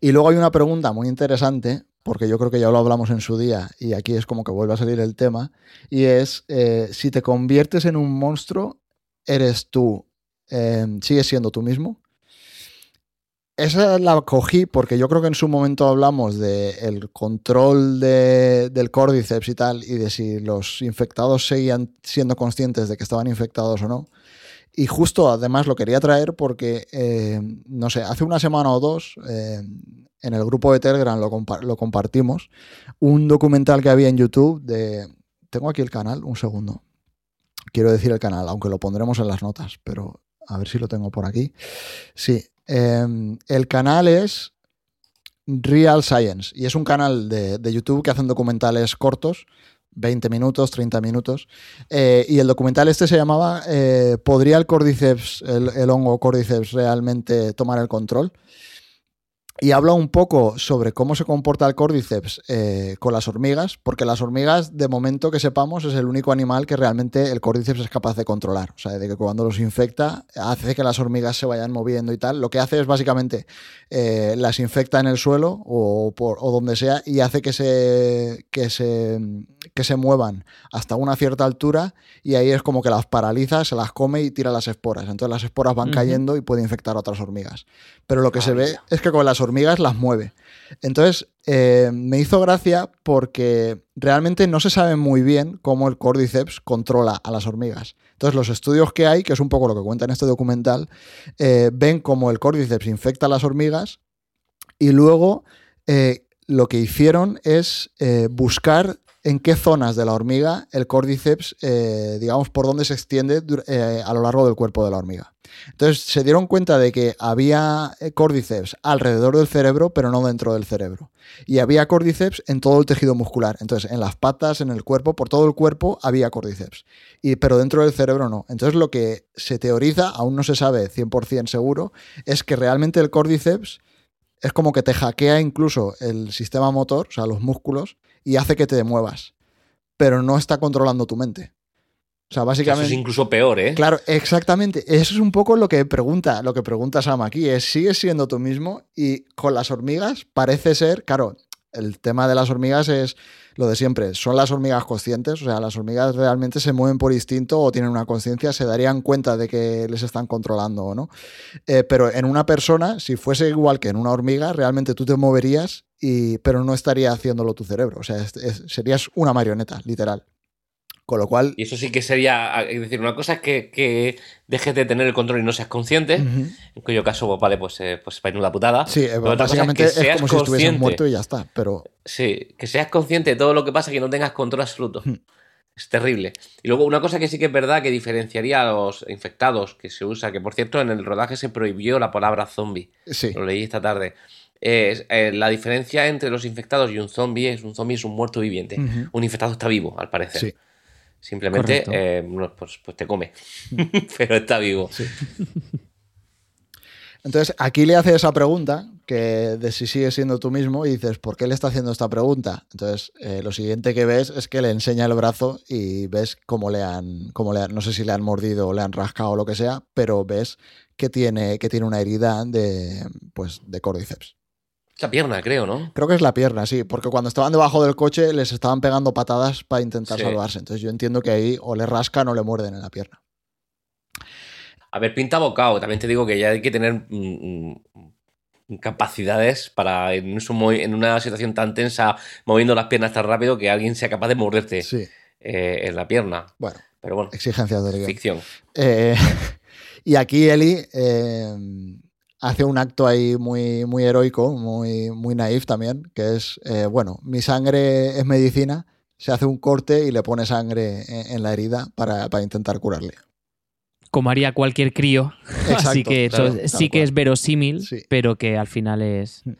Y luego hay una pregunta muy interesante, porque yo creo que ya lo hablamos en su día y aquí es como que vuelve a salir el tema, y es eh, si te conviertes en un monstruo, eres tú, eh, sigues siendo tú mismo. Esa la cogí porque yo creo que en su momento hablamos del control de- del córdiceps y tal, y de si los infectados seguían siendo conscientes de que estaban infectados o no. Y justo además lo quería traer porque, eh, no sé, hace una semana o dos, eh, en el grupo de Telegram lo, lo compartimos, un documental que había en YouTube de... Tengo aquí el canal, un segundo. Quiero decir el canal, aunque lo pondremos en las notas, pero a ver si lo tengo por aquí. Sí, eh, el canal es Real Science y es un canal de, de YouTube que hacen documentales cortos, 20 minutos, 30 minutos. Eh, y el documental este se llamaba eh, ¿Podría el Cordyceps, el, el hongo Cordyceps realmente tomar el control? Y habla un poco sobre cómo se comporta el Cordyceps eh, con las hormigas, porque las hormigas, de momento que sepamos, es el único animal que realmente el Cordyceps es capaz de controlar. O sea, de que cuando los infecta, hace que las hormigas se vayan moviendo y tal. Lo que hace es básicamente eh, las infecta en el suelo o, por, o donde sea y hace que se, que, se, que se muevan hasta una cierta altura y ahí es como que las paraliza, se las come y tira las esporas. Entonces las esporas van cayendo y puede infectar a otras hormigas. Pero lo que se ve es que con las hormigas las mueve. Entonces eh, me hizo gracia porque realmente no se sabe muy bien cómo el Cordyceps controla a las hormigas. Entonces los estudios que hay, que es un poco lo que cuenta en este documental, eh, ven cómo el Cordyceps infecta a las hormigas y luego eh, lo que hicieron es eh, buscar en qué zonas de la hormiga el Cordyceps, eh, digamos, por dónde se extiende eh, a lo largo del cuerpo de la hormiga. Entonces se dieron cuenta de que había eh, Cordyceps alrededor del cerebro, pero no dentro del cerebro. Y había Cordyceps en todo el tejido muscular. Entonces, en las patas, en el cuerpo, por todo el cuerpo había Cordyceps. Y, pero dentro del cerebro no. Entonces, lo que se teoriza, aún no se sabe 100% seguro, es que realmente el Cordyceps es como que te hackea incluso el sistema motor, o sea, los músculos, y hace que te muevas. Pero no está controlando tu mente. O sea, Eso básicamente. es incluso peor, ¿eh? Claro, exactamente. Eso es un poco lo que pregunta, lo que pregunta Sam aquí, es ¿sigues siendo tú mismo? Y con las hormigas parece ser, claro, el tema de las hormigas es lo de siempre, son las hormigas conscientes, o sea, las hormigas realmente se mueven por instinto o tienen una conciencia, se darían cuenta de que les están controlando o no. Eh, pero en una persona, si fuese igual que en una hormiga, realmente tú te moverías, y, pero no estaría haciéndolo tu cerebro, o sea, es- es- serías una marioneta, literal. Con lo cual... Y eso sí que sería, es decir, una cosa es que, que dejes de tener el control y no seas consciente, Ujú. en cuyo caso, pues vale, pues, eh, pues la putada. Sí, eh, Pero básicamente que es, seas como si estuvieses muerto y ya está, pero... Sí, que seas consciente de todo lo que pasa y que no tengas control absoluto. Hmm. Es terrible. Y luego una cosa que sí que es verdad que diferenciaría a los infectados que se usa, que por cierto en el rodaje se prohibió la palabra zombie. Sí, Lo leí esta tarde. Eh, la diferencia entre los infectados y un zombie es un zombie es un muerto viviente. Un infectado está vivo, al parecer. sí, Simplemente eh, pues, pues te come. Pero está vivo. sí. Entonces, aquí le hace esa pregunta, que de si sigues siendo tú mismo, y dices, ¿por qué le está haciendo esta pregunta? Entonces, eh, lo siguiente que ves es que le enseña el brazo y ves cómo le han, cómo le han- no sé si le han mordido o le han rascado o lo que sea, pero ves que tiene, que tiene una herida de, pues, de córdiceps. La pierna, creo, ¿no? Creo que es la pierna, sí, porque cuando estaban debajo del coche les estaban pegando patadas para intentar Sí. salvarse. Entonces yo entiendo que ahí o le rascan o le muerden en la pierna. A ver, pinta bocado. También te digo que ya hay que tener mm, mm, capacidades para en, en una situación tan tensa, moviendo las piernas tan rápido, que alguien sea capaz de morderte Sí, eh, en la pierna. bueno, Pero bueno, exigencias guion. ficción. Eh, y aquí Eli eh, hace un acto ahí muy, muy heroico, muy, muy naif también, que es, eh, bueno, mi sangre es medicina, se hace un corte y le pone sangre en, en la herida para, para intentar curarle. Como haría cualquier crío. Exacto, Así que eso sí que es verosímil, Sí. pero que al final es, Mm.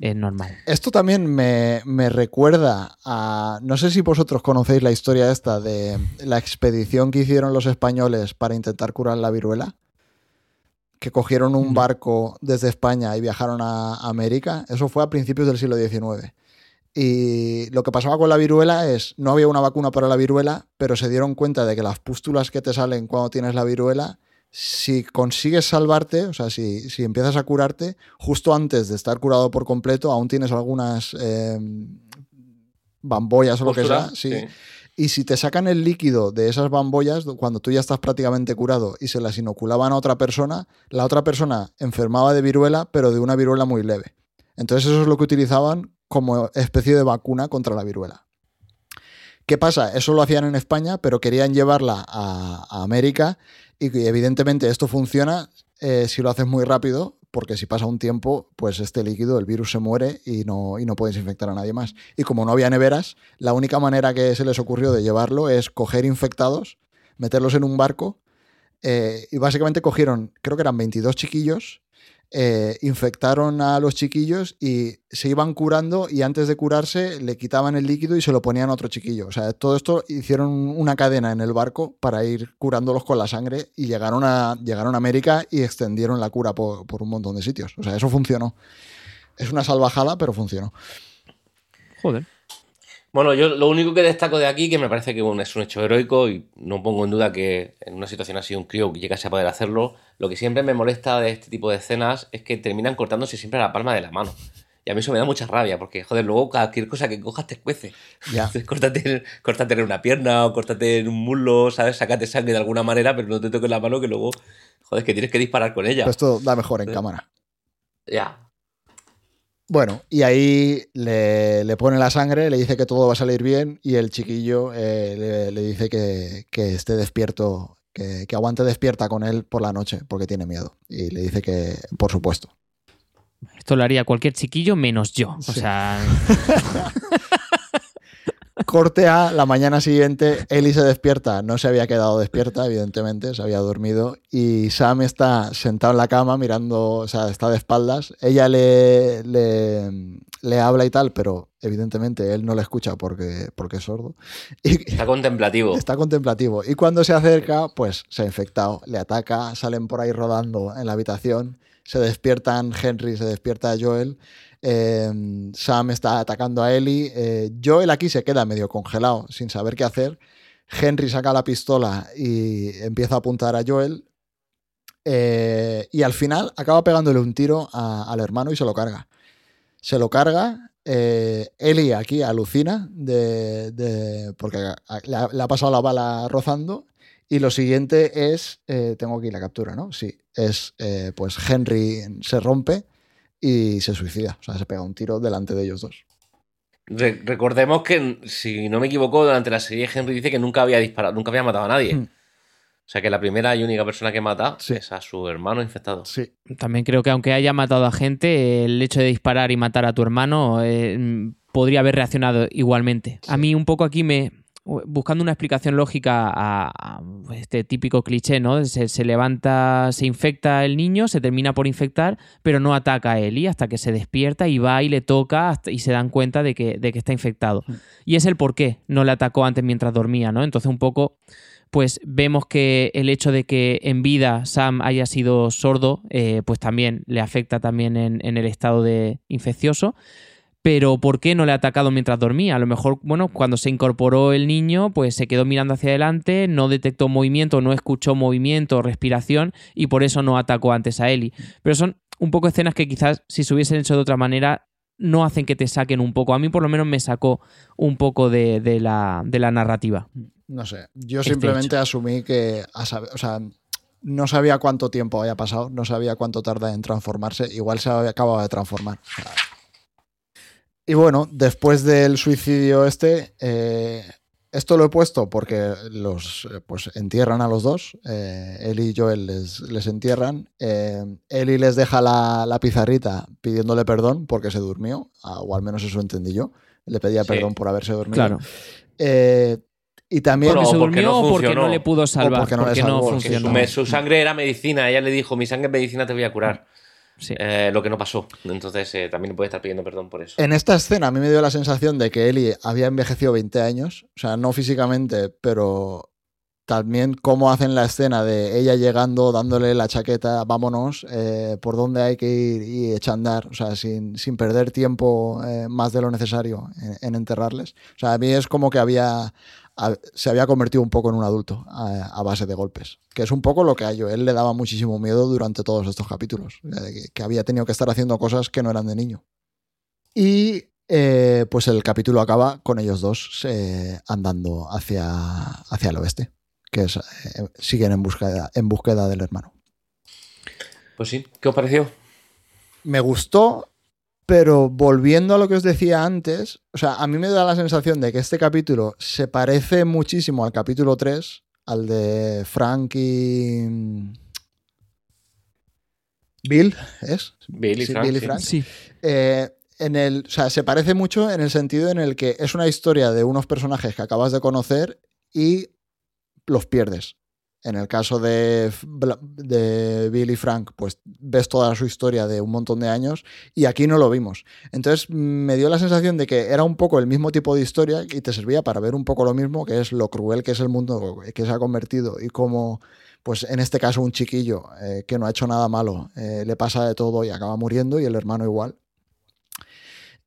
es normal. Esto también me, me recuerda a. No sé si vosotros conocéis la historia esta de la expedición que hicieron los españoles para intentar curar la viruela. Que cogieron un barco desde España y viajaron a América. Eso fue a principios del siglo XIX. Y lo que pasaba con la viruela es, no había una vacuna para la viruela, pero se dieron cuenta de que las pústulas que te salen cuando tienes la viruela, si consigues salvarte, o sea, si, si empiezas a curarte, justo antes de estar curado por completo, aún tienes algunas eh, bambollas o lo que sea. Sí. Y si te sacan el líquido de esas bambollas, cuando tú ya estás prácticamente curado y se las inoculaban a otra persona, la otra persona enfermaba de viruela, pero de una viruela muy leve. Entonces eso es lo que utilizaban como especie de vacuna contra la viruela. ¿Qué pasa? Eso lo hacían en España, pero querían llevarla a, América y evidentemente esto funciona eh, si lo haces muy rápido, porque si pasa un tiempo, pues este líquido, el virus se muere y no, y no puedes infectar a nadie más. Y como no había neveras, la única manera que se les ocurrió de llevarlo es coger infectados, meterlos en un barco eh, y básicamente cogieron, creo que eran 22 chiquillos, eh, infectaron a los chiquillos y se iban curando y antes de curarse le quitaban el líquido y se lo ponían a otro chiquillo. O sea, todo esto hicieron una cadena en el barco para ir curándolos con la sangre y llegaron a, llegaron a América y extendieron la cura por, por un montón de sitios. O sea, eso funcionó. Es una salvajada, pero funcionó. Joder. Bueno, yo lo único que destaco de aquí, que me parece que bueno, es un hecho heroico y no pongo en duda que en una situación así un crío llegase a poder hacerlo, lo que siempre me molesta de este tipo de escenas es que terminan cortándose siempre la palma de la mano. Y a mí eso me da mucha rabia, porque, joder, luego cualquier cosa que cojas te cuece. Ya. Entonces, córtate, córtate en una pierna o córtate en un muslo, ¿sabes? Sácate sangre de alguna manera, pero no te toques la mano que luego, joder, que tienes que disparar con ella. Pero esto da mejor en cámara. Ya. Bueno, y ahí le, le pone la sangre, le dice que todo va a salir bien y el chiquillo eh, le, le dice que, que esté despierto, que, que aguante despierta con él por la noche porque tiene miedo. Y le dice que, por supuesto. Esto lo haría cualquier chiquillo menos yo. O Sí. sea, Corte a la mañana siguiente, Ellie se despierta, no se había quedado despierta, evidentemente, se había dormido, y Sam está sentado en la cama mirando, o sea, está de espaldas, ella le, le, le habla y tal, pero evidentemente él no le escucha porque, porque es sordo, y Está contemplativo. está contemplativo, y cuando se acerca, pues se ha infectado, le ataca, salen por ahí rodando en la habitación, se despiertan Henry, se despierta Joel, eh, Sam está atacando a Ellie. eh, Joel aquí se queda medio congelado, sin saber qué hacer. Henry saca la pistola y empieza a apuntar a Joel. eh, y al final acaba pegándole un tiro al hermano y se lo carga. Se lo carga. eh, Ellie aquí alucina de, porque le ha, pasado la bala rozando. Y lo siguiente es, tengo aquí la captura, ¿no? Sí, es pues Henry se rompe y se suicida. O sea, se pega un tiro delante de ellos dos. Re- recordemos que, si no me equivoco, durante la serie Henry dice que nunca había disparado, nunca había matado a nadie. Hmm. O sea que la primera y única persona que mata Sí. es a su hermano infectado. Sí, también creo que aunque haya matado a gente, el hecho de disparar y matar a tu hermano eh, podría haber reaccionado igualmente. A mí un poco aquí me, buscando una explicación lógica a, este típico cliché, ¿no? Se, levanta, se infecta el niño, se termina por infectar, pero no ataca a Eli hasta que se despierta y va y le toca y se dan cuenta de que, de que está infectado. Y es el por qué no le atacó antes mientras dormía, ¿no? Entonces un poco pues vemos que el hecho de que en vida Sam haya sido sordo, eh, pues también le afecta también en, en, el estado de infeccioso pero ¿por qué no le ha atacado mientras dormía? A lo mejor, bueno, cuando se incorporó el niño, pues se quedó mirando hacia adelante, no detectó movimiento, no escuchó movimiento, respiración, y por eso no atacó antes a Eli. Pero son un poco escenas que quizás si se hubiesen hecho de otra manera no hacen que te saquen un poco. A mí por lo menos me sacó un poco de, la, narrativa. No sé, yo este simplemente asumí que, o sea, no sabía cuánto tiempo había pasado, no sabía cuánto tarda en transformarse, igual se acababa de transformar. Y bueno, después del suicidio este, eh, esto lo he puesto porque los eh, pues entierran a los dos. Eh, él y Joel les, les entierran. Eh, Eli les deja la, pizarrita pidiéndole perdón porque se durmió, o al menos eso entendí yo. Le pedía perdón por haberse dormido. Claro. y también porque se durmió o porque no le pudo salvar. porque no, funcionó. Su sangre era medicina. Ella le dijo: Mi sangre es medicina, te voy a curar. Eh, lo que no pasó. Entonces eh, también puede estar pidiendo perdón por eso. En esta escena a mí me dio la sensación de que Eli había envejecido 20 años, o sea, no físicamente, pero también cómo hacen la escena de ella llegando, dándole la chaqueta, vámonos, eh, por dónde hay que ir y echar andar, o sea, sin, sin perder tiempo más de lo necesario en, enterrarles. O sea, a mí es como que había, se había convertido un poco en un adulto a, base de golpes. Que es un poco lo que a Joel le daba muchísimo miedo durante todos estos capítulos. Que, había tenido que estar haciendo cosas que no eran de niño. Y eh, pues el capítulo acaba con ellos dos eh, andando hacia, hacia el oeste. Que es, eh, siguen en búsqueda, en búsqueda del hermano. Pues sí, ¿qué os pareció? Me gustó pero volviendo a lo que os decía antes, o sea, a mí me da la sensación de que este capítulo se parece muchísimo al capítulo 3, al de Frank y. Bill, ¿es? Bill y Frank. Sí. Eh, en el, o sea, se parece mucho en el sentido en el que es una historia de unos personajes que acabas de conocer y los pierdes. En el caso de, de Bill Frank, pues ves toda su historia de un montón de años y aquí no lo vimos. Entonces me dio la sensación de que era un poco el mismo tipo de historia y te servía para ver un poco lo mismo, que es lo cruel que es el mundo que se ha convertido y cómo, pues en este caso un chiquillo eh, que no ha hecho nada malo, eh, le pasa de todo y acaba muriendo y el hermano igual.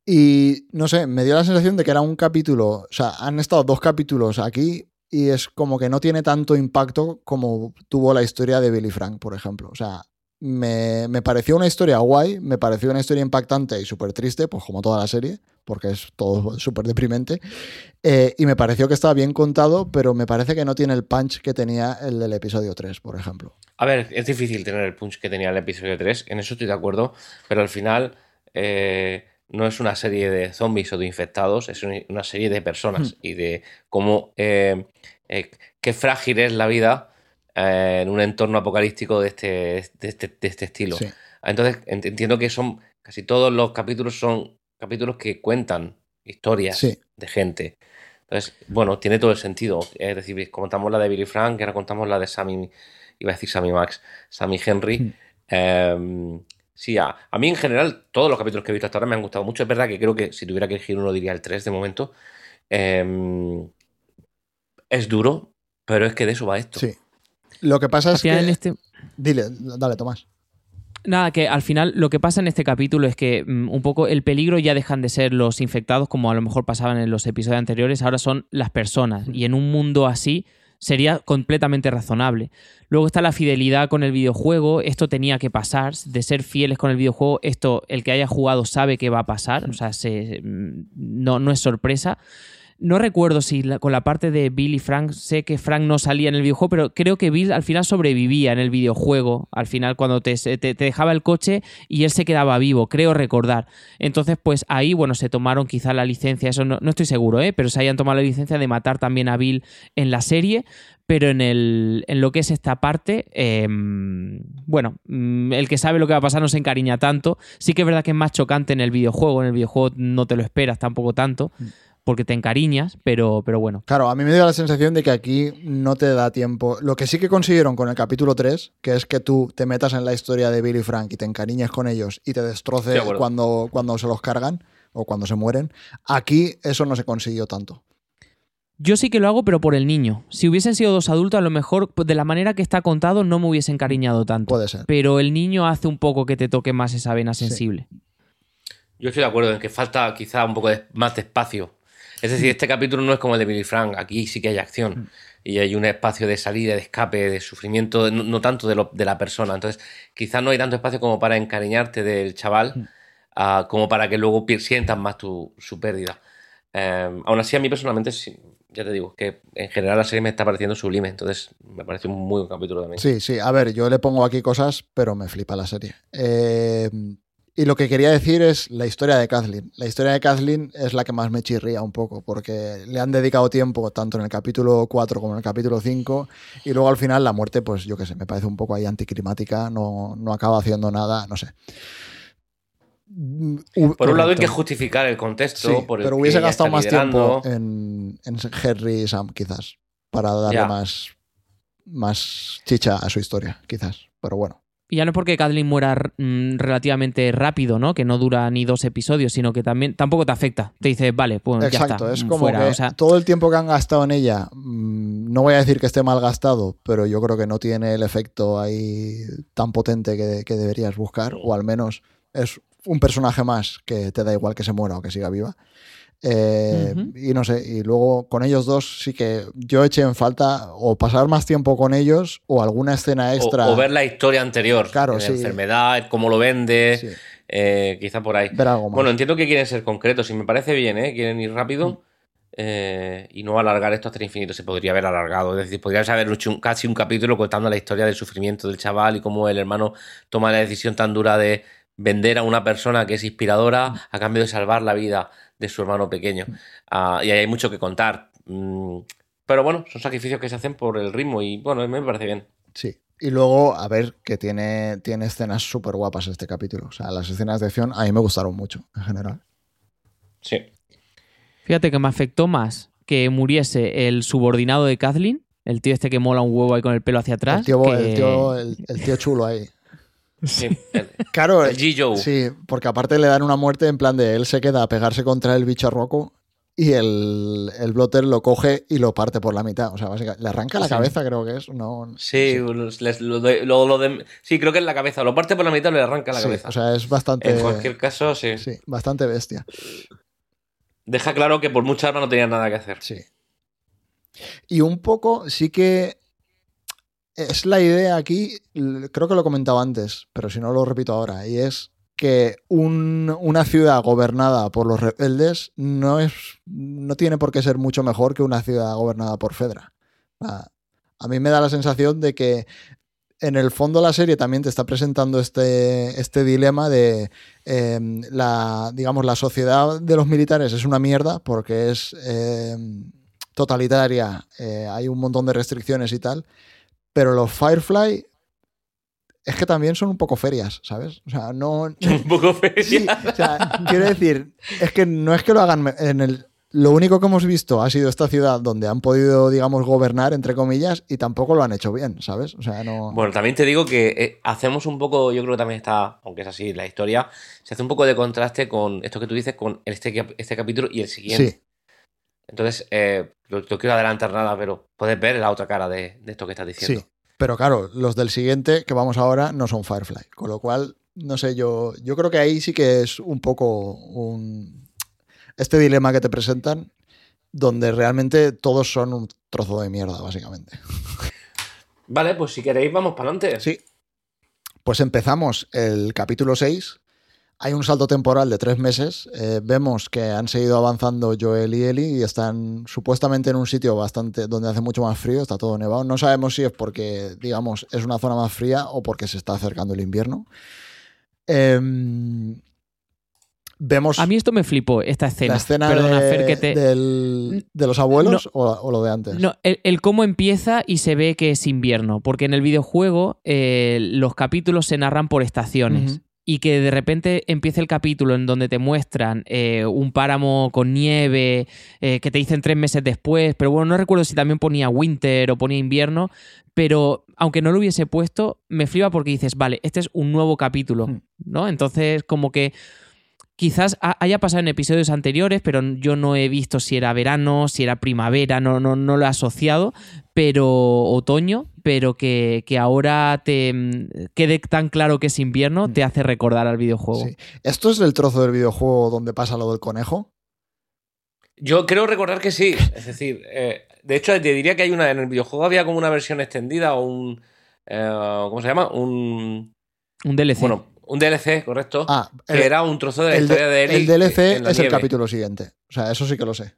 Y no sé, me dio la sensación de que era un capítulo, o sea, han estado dos capítulos aquí y es como que no tiene tanto impacto como tuvo la historia de Billy Frank, por ejemplo. O sea, me, pareció una historia guay, me pareció una historia impactante y súper triste, pues como toda la serie, porque es todo súper deprimente. Eh, y me pareció que estaba bien contado, pero me parece que no tiene el punch que tenía el del episodio 3, por ejemplo. A ver, es difícil tener el punch que tenía el episodio 3, en eso estoy de acuerdo, pero al final... Eh, no es una serie de zombies o de infectados, es una serie de personas hmm. y de cómo eh, eh, qué frágil es la vida eh, en un entorno apocalíptico de este, de este, este estilo. Entonces entiendo que son casi todos los capítulos son capítulos que cuentan historias de gente. Entonces, bueno, tiene todo el sentido. Es decir, contamos la de Billy Frank, ahora contamos la de Sammy, iba a decir Sammy Max, Sammy Henry. Hmm. Sí, a, mí en general todos los capítulos que he visto hasta ahora me han gustado mucho. Es verdad que creo que si tuviera que elegir uno diría el 3 de momento. Em, es duro, pero es que de eso va esto. Sí. Lo que pasa es que... Este... Dile, dale, Tomás. Nada, que al final lo que pasa en este capítulo es que mm, un poco el peligro ya dejan de ser los infectados como a lo mejor pasaban en los episodios anteriores, ahora son las personas. Y en un mundo así sería completamente razonable. Luego está la fidelidad con el videojuego, esto tenía que pasar, de ser fieles con el videojuego, esto el que haya jugado sabe que va a pasar, o sea, mm, no, no es sorpresa. No recuerdo si con la parte de Bill y Frank, sé que Frank no salía en el videojuego, pero creo que Bill al final sobrevivía en el videojuego. Al final, cuando te, dejaba el coche y él se quedaba vivo, creo recordar. Entonces, pues ahí, bueno, se tomaron quizá la licencia, eso no, estoy seguro, ¿eh? pero se hayan tomado la licencia de matar también a Bill en la serie. Pero en, el, en lo que es esta parte, em, bueno, mm, el que sabe lo que va a pasar no se encariña tanto. Sí que es verdad que es más chocante en el videojuego, en el videojuego no te lo esperas tampoco tanto. Mm porque te encariñas, pero, pero bueno. Claro, a mí me dio la sensación de que aquí no te da tiempo. Lo que sí que consiguieron con el capítulo 3, que es que tú te metas en la historia de Billy y Frank y te encariñes con ellos y te destroces cuando, cuando se los cargan o cuando se mueren. Aquí eso no se consiguió tanto. Yo sí que lo hago, pero por el niño. Si hubiesen sido dos adultos, a lo mejor pues, de la manera que está contado no me hubiese encariñado tanto. Puede ser. Pero el niño hace un poco que te toque más esa vena Sí. sensible. Yo estoy de acuerdo en que falta quizá un poco de- más de espacio. Es decir, este capítulo no es como el de Billy Frank, aquí sí que hay acción. Y hay un espacio de salida, de escape, de sufrimiento, no, no tanto de, lo- de la persona. Entonces, quizás no hay tanto espacio como para encariñarte del chaval, ah, como para que luego sientas más tu, su pérdida. Eh, aún así, a mí personalmente, sí, ya te digo, que en general la serie me está pareciendo sublime. Entonces, me parece un muy buen capítulo también. Sí, sí. A ver, yo le pongo aquí cosas, pero me flipa la serie. Eh, y lo que quería decir es la historia de Kathleen. La historia de Kathleen es la que más me chirría un poco, porque le han dedicado tiempo tanto en el capítulo 4 como en el capítulo 5, y luego al final la muerte, pues yo qué sé, me parece un poco ahí anticlimática, no, no acaba haciendo nada, no sé. Mm, Por un lado hay que justificar el contexto, Sí, por el pero hubiese gastado más liderando. tiempo en, en Henry y Sam, quizás, para darle Ya. más, más chicha a su historia, quizás. Pero bueno. Y ya no es porque Kathleen muera mm, relativamente rápido, ¿no? Que no dura ni dos episodios, sino que también tampoco te afecta. Te dices, vale, pues ya Exacto, está. es mm, como fuera. que O sea, todo el tiempo que han gastado en ella, mm, no voy a decir que esté mal gastado, pero yo creo que no tiene el efecto ahí tan potente que, que deberías buscar, o al menos es un personaje más que te da igual que se muera o que siga viva. Eh. Y no sé, y luego con ellos dos sí que yo eché en falta o pasar más tiempo con ellos o alguna escena extra. O, ver la historia anterior. Claro, de sí. La enfermedad, cómo lo vende, Sí, eh, quizá por ahí. ver algo más. Bueno, entiendo que quieren ser concretos y me parece bien, ¿eh? Quieren ir Mm. rápido eh, y no alargar esto hasta el infinito. Se podría haber alargado. Es decir, podrías haber hecho un- casi un capítulo contando la historia del sufrimiento del chaval y cómo el hermano toma la decisión tan dura de vender a una persona que es Mm. inspiradora a cambio de salvar la vida de su hermano pequeño. Ah, y ahí hay mucho que contar. Mm, pero bueno, son sacrificios que se hacen por el ritmo y bueno, me parece bien. Sí. Y luego, a ver, que tiene, tiene escenas súper guapas este capítulo. O sea, las escenas de acción a mí me gustaron mucho, en general. Sí. fíjate que me afectó más que muriese el subordinado de Kathleen, el tío este que mola un huevo ahí con el pelo hacia atrás. El tío, que- el, tío, el- el tío chulo ahí. Sí. El, Claro, el G. Joe. sí, porque aparte le dan una muerte en plan de él se queda a pegarse contra el bicharroco y el, el blotter lo coge y lo parte por la mitad. O sea, básicamente, le arranca la Sí. cabeza, creo que es. No, Sí, les- lo de- lo- lo de- sí, creo que en la cabeza. Lo parte por la mitad y le arranca la Sí, cabeza. o sea, es bastante. en cualquier caso, sí. Sí, bastante bestia. Deja claro que por mucha arma no tenían nada que hacer. Sí. Y un poco sí que es la idea aquí, creo que lo he comentado antes, pero si no lo repito ahora, y es que un- una ciudad gobernada por los rebeldes no, es, no tiene por qué ser mucho mejor que una ciudad gobernada por Fedra. A, mí me da la sensación de que en el fondo la serie también te está presentando este, este dilema de eh, la, digamos, la sociedad de los militares es una mierda porque es eh, totalitaria, eh, hay un montón de restricciones y tal, pero los Firefly es que también son un poco ferias, ¿sabes? O sea, no... Un poco feria. Sí, o sea, quiero decir, es que no es que lo hagan en el... Lo único que hemos visto ha sido esta ciudad donde han podido, digamos, gobernar, entre comillas, y tampoco lo han hecho bien, ¿sabes? O sea, no... Bueno, también te digo que eh, hacemos un poco, yo creo que también está, aunque es así la historia, se hace un poco de contraste con esto que tú dices, con este, este capítulo y el siguiente. sí, Entonces, eh, no, no quiero adelantar nada, pero puedes ver la otra cara de, de esto que estás diciendo. sí. Pero claro, los del siguiente que vamos ahora no son Firefly. Con lo cual, no sé, yo, yo creo que ahí sí que es un poco un, este dilema que te presentan, donde realmente todos son un trozo de mierda, básicamente. Vale, pues si queréis, vamos para adelante. Sí. Pues empezamos el capítulo 6. Hay un salto temporal de tres meses. Eh, vemos que han seguido avanzando Joel y Ellie y están supuestamente en un sitio bastante donde hace mucho más frío, está todo nevado. No sabemos si es porque, digamos, es una zona más fría o porque se está acercando el invierno. Em, vemos A mí esto me flipó, esta escena. la escena Perdona, de, Fer, que te- del- de los abuelos o, o lo de antes. No, el, el cómo empieza y se ve que es invierno, porque en el videojuego eh, los capítulos se narran por estaciones. Y que de repente empiece el capítulo en donde te muestran eh, un páramo con nieve, eh, que te dicen tres meses después, pero bueno, no recuerdo si también ponía winter o ponía invierno, pero aunque no lo hubiese puesto, me flipa porque dices, vale, este es un nuevo capítulo, Hmm. ¿no? Entonces, como que quizás ha- haya pasado en episodios anteriores, pero yo no he visto si era verano, si era primavera, no, no, no lo he asociado, pero otoño, pero que, que ahora te mm, quede tan claro que es invierno, te hace recordar al videojuego. Sí. ¿Esto es el trozo del videojuego donde pasa lo del conejo? Yo creo recordar que sí. Es decir, eh, de hecho, te diría que hay una. En el videojuego había como una versión extendida o un. eh, ¿Cómo se llama? Un. Un DLC. Bueno, un DLC, correcto. Ah, que era un trozo de la el de- historia de Ellie el DLC en la es el capítulo siguiente. O sea, eso sí que lo sé.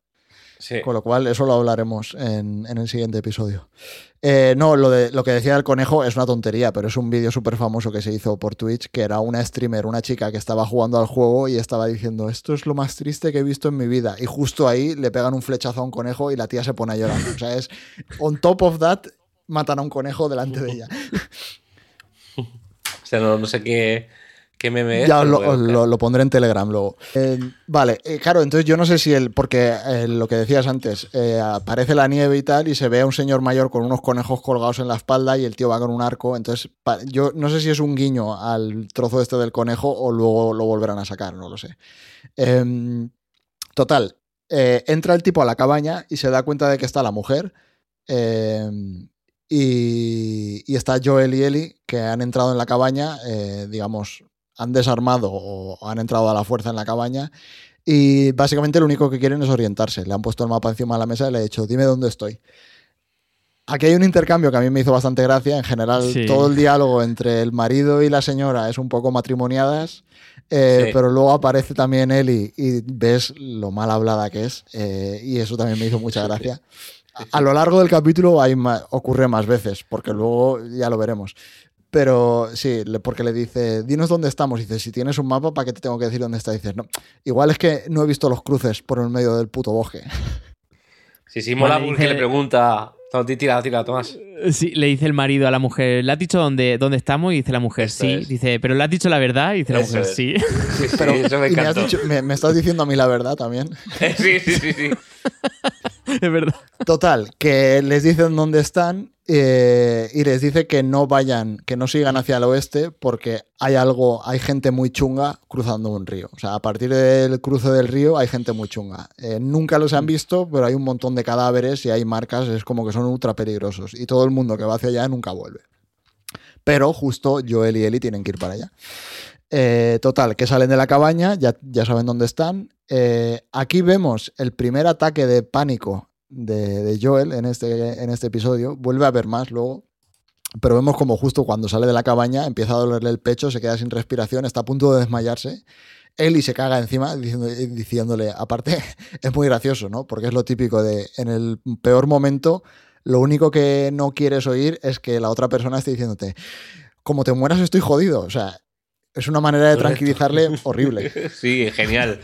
Sí. Con lo cual, eso lo hablaremos en, en el siguiente episodio. Eh, no, lo, de, lo que decía del conejo es una tontería, pero es un vídeo súper famoso que se hizo por Twitch, que era una streamer, una chica que estaba jugando al juego y estaba diciendo, esto es lo más triste que he visto en mi vida. Y justo ahí le pegan un flechazo a un conejo y la tía se pone a llorar. O sea, es, on top of that, matan a un conejo delante de ella. O sea, no, no sé qué, qué meme es. Ya lo, lo- lo pondré en Telegram luego. Eh, vale, eh, claro, entonces yo no sé si el. Porque eh, lo que decías antes, aparece la nieve y tal, y se ve a un señor mayor con unos conejos colgados en la espalda y el tío va con un arco. Entonces, yo no sé si es un guiño al trozo este del conejo o luego lo volverán a sacar, no lo sé. Em, total, entra el tipo a la cabaña y se da cuenta de que está la mujer. em, y, y está Joel y Ellie que han entrado en la cabaña, eh, digamos, han desarmado o han entrado a la fuerza en la cabaña y básicamente lo único que quieren es orientarse. Le han puesto el mapa encima de la mesa y le he dicho, dime dónde estoy. Aquí hay un intercambio que a mí me hizo bastante gracia. En general, Sí. todo el diálogo entre el marido y la señora es un poco matrimoniadas, eh, Sí. pero luego aparece también Eli y ves lo mal hablada que es, eh, y eso también me hizo mucha gracia. A, a lo largo del capítulo hay ma- ocurre más veces, porque luego ya lo veremos. Pero sí, porque le dice, dinos dónde estamos. Y dice, si tienes un mapa, ¿para qué te tengo que decir dónde está? Y dices, no, igual es que no he visto los cruces por el medio del puto bosque. Sí, sí, mola porque le pregunta. No, ti- tira, tira, Tomás. Sí, le dice el marido a la mujer, ¿le has dicho dónde, dónde estamos? Y dice la mujer, sí. es. Dice, ¿pero le has dicho la verdad? Y dice la Eso mujer, es. sí. Sí, sí, Pero, eso me y me, has encantó. dicho- me- me estás diciendo a mí la verdad también. sí, sí, sí, sí. es verdad. Total, que les dicen dónde están eh, y les dice que no vayan, que no sigan hacia el oeste porque hay algo, hay gente muy chunga cruzando un río. O sea, a partir del cruce del río hay gente muy chunga. Eh, nunca los han visto, pero hay un montón de cadáveres y hay marcas, es como que son ultra peligrosos. Y todo el mundo que va hacia allá nunca vuelve. Pero justo Joel y Eli tienen que ir para allá. Eh, total, que salen de la cabaña, ya, ya saben dónde están. Eh, aquí vemos el primer ataque de pánico de, de Joel en este, en este episodio. Vuelve a haber más luego. Pero vemos como justo cuando sale de la cabaña empieza a dolerle el pecho, se queda sin respiración, está a punto de desmayarse. Eli se caga encima diciéndole, aparte, es muy gracioso, ¿no? Porque es lo típico de, en el peor momento, lo único que no quieres oír es que la otra persona esté diciéndote, como te mueras estoy jodido. O sea, es una manera de tranquilizarle horrible. Sí, genial.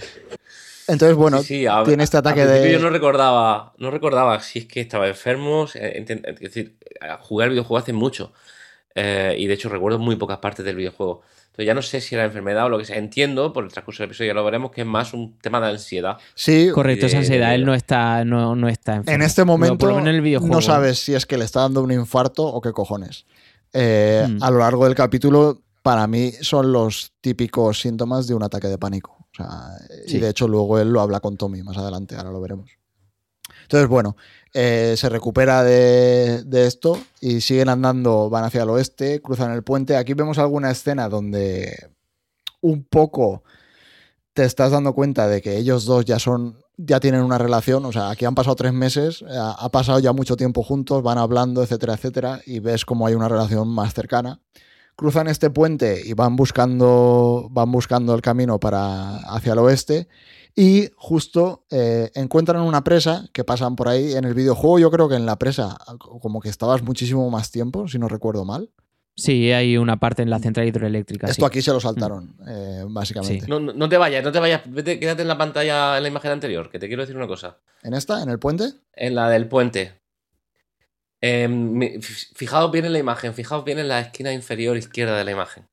Entonces, bueno, Sí, sí, a- tiene este ataque de... Yo no recordaba, no recordaba si es que estaba enfermo. eh, Es decir, eh, jugué al videojuego hace mucho. eh, y de hecho recuerdo muy pocas partes del videojuego. Entonces ya no sé si era enfermedad o lo que sea. Entiendo, por el transcurso del episodio ya lo veremos, que es más un tema de ansiedad. Sí, Correcto, esa de- ansiedad. Él no está, no, no está enfermo. En este momento menos en el videojuego. no sabes si es que le está dando un infarto o qué cojones. Eh, Hmm. A lo largo del capítulo, para mí, son los típicos síntomas de un ataque de pánico. O sea, Sí. Y de hecho, luego él lo habla con Tommy más adelante, ahora lo veremos. Entonces, bueno, eh, se recupera de, de esto y siguen andando, van hacia el oeste, cruzan el puente. Aquí vemos alguna escena donde un poco te estás dando cuenta de que ellos dos ya son ya tienen una relación, o sea, aquí han pasado tres meses, ha, ha pasado ya mucho tiempo juntos, van hablando, etcétera, etcétera, y ves cómo hay una relación más cercana. Cruzan este puente y van buscando, van buscando el camino para hacia el oeste y justo eh, encuentran una presa que pasan por ahí. En el videojuego yo creo que en la presa como que estabas muchísimo más tiempo, si no recuerdo mal. Sí, hay una parte en la central hidroeléctrica. Esto sí. aquí se lo saltaron, eh, básicamente. No, no, no te vayas, no te vayas. Vete, quédate en la pantalla, en la imagen anterior, que te quiero decir una cosa. ¿En esta? ¿En el puente? En la del puente. Eh, fijaos bien en la imagen, fijaos bien en la esquina inferior izquierda de la imagen.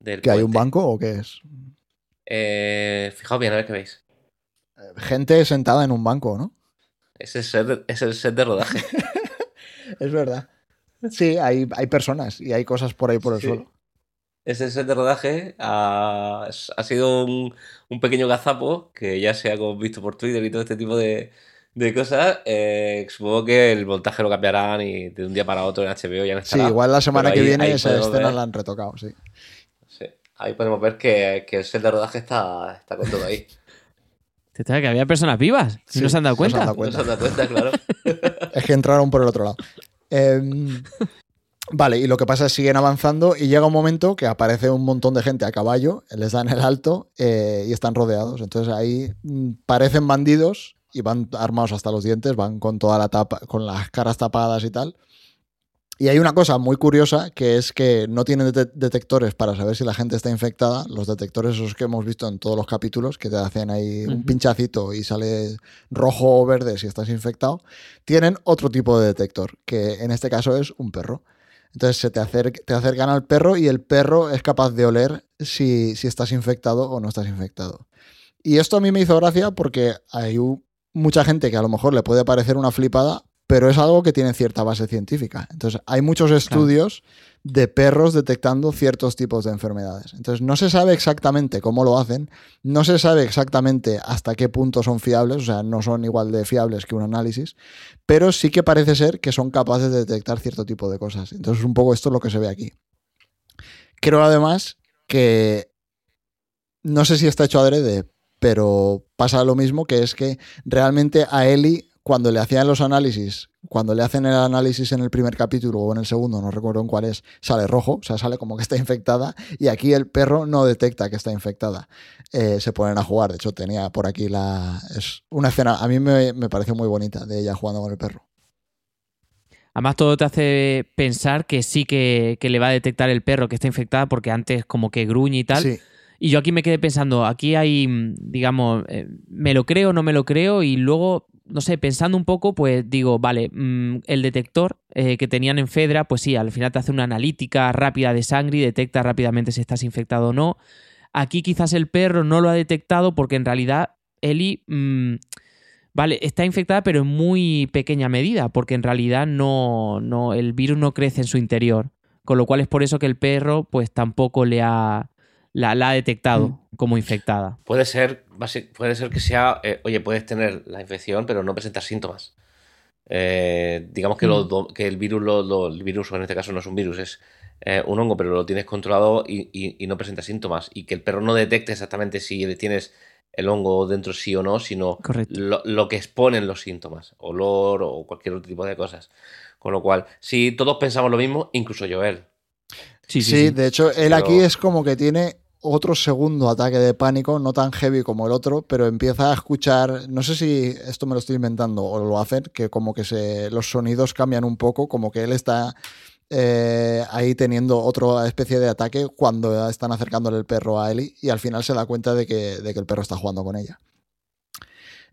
del ¿Que hay un banco o qué es? Eh, fijaos bien, a ver qué veis. Gente sentada en un banco, ¿no? Es el set de, es el set de rodaje. Es verdad. Sí, hay, hay personas y hay cosas por ahí por el Sí. suelo. Ese set de rodaje ha, ha sido un, un pequeño gazapo que ya se ha como visto por Twitter y todo este tipo de, de cosas. Eh, supongo que el montaje lo cambiarán y de un día para otro en HBO ya no Sí, estará. igual la semana que ahí- viene ahí esa escena ver- la han retocado, sí. Sí, ahí podemos ver que, que el set de rodaje está, está con todo ahí. Que había personas vivas. Si Sí, no se han dado no se cuenta. han dado No se han dado cuenta, claro. Es que entraron por el otro lado. Em, vale, y lo que pasa es que siguen avanzando y llega un momento que aparece un montón de gente a caballo, les dan el alto eh, y están rodeados. Entonces ahí mm, parecen bandidos y van armados hasta los dientes, van con toda la tapa, con las caras tapadas y tal. Y hay una cosa muy curiosa que es que no tienen dete- detectores para saber si la gente está infectada. Los detectores esos que hemos visto en todos los capítulos, que te hacen ahí un pinchacito y sale rojo o verde si estás infectado, tienen otro tipo de detector, que en este caso es un perro. Entonces se te, acer- te acercan al perro y el perro es capaz de oler si, si estás infectado o no estás infectado. Y esto a mí me hizo gracia porque hay u- mucha gente que a lo mejor le puede parecer una flipada, pero es algo que tiene cierta base científica. Entonces hay muchos estudios de perros detectando ciertos tipos de enfermedades. Entonces no se sabe exactamente cómo lo hacen, no se sabe exactamente hasta qué punto son fiables, o sea, no son igual de fiables que un análisis, pero sí que parece ser que son capaces de detectar cierto tipo de cosas. Entonces, un poco esto es lo que se ve aquí. Creo además que no sé si está hecho adrede, pero pasa lo mismo, que es que realmente a Eli, cuando le hacían los análisis, cuando le hacen el análisis en el primer capítulo o en el segundo, no recuerdo en cuál es, sale rojo, o sea, sale como que está infectada, y aquí el perro no detecta que está infectada. Eh, se ponen a jugar, de hecho tenía por aquí la... Es una escena, a mí me, me pareció muy bonita de ella jugando con el perro. Además, todo te hace pensar que sí que, que le va a detectar el perro que está infectada porque antes como que gruñe y tal. Sí, Y yo aquí me quedé pensando, aquí hay, mm, digamos, eh, me lo creo, no me lo creo, y luego, no sé, pensando un poco, pues digo, vale, mm, el detector eh, que tenían en Fedra, pues sí, al final te hace una analítica rápida de sangre y detecta rápidamente si estás infectado o no. Aquí quizás el perro no lo ha detectado porque en realidad Eli, mm, vale, está infectada pero en muy pequeña medida, porque en realidad no, no, el virus no crece en su interior. Con lo cual es por eso que el perro pues tampoco le ha, la, la ha detectado como infectada. Puede ser, puede ser que sea, eh, oye, puedes tener la infección, pero no presentar síntomas. Eh, digamos que, lo Mm. que el virus, lo, lo- el virus, o en este caso no es un virus, es eh, un hongo, pero lo tienes controlado y, y- y no presenta síntomas. Y que el perro no detecte exactamente si tienes el hongo dentro sí o no, sino Correcto. lo, lo que exponen los síntomas, olor o cualquier otro tipo de cosas. Con lo cual, si todos pensamos lo mismo, incluso Joel. Sí, Sí, sí, sí. de hecho, él Pero- aquí es como que tiene otro segundo ataque de pánico, no tan heavy como el otro, pero empieza a escuchar, no sé si esto me lo estoy inventando o lo hacen, que como que se, los sonidos cambian un poco, como que él está eh, ahí teniendo otra especie de ataque cuando están acercándole el perro a Ellie y al final se da cuenta de que, de que el perro está jugando con ella.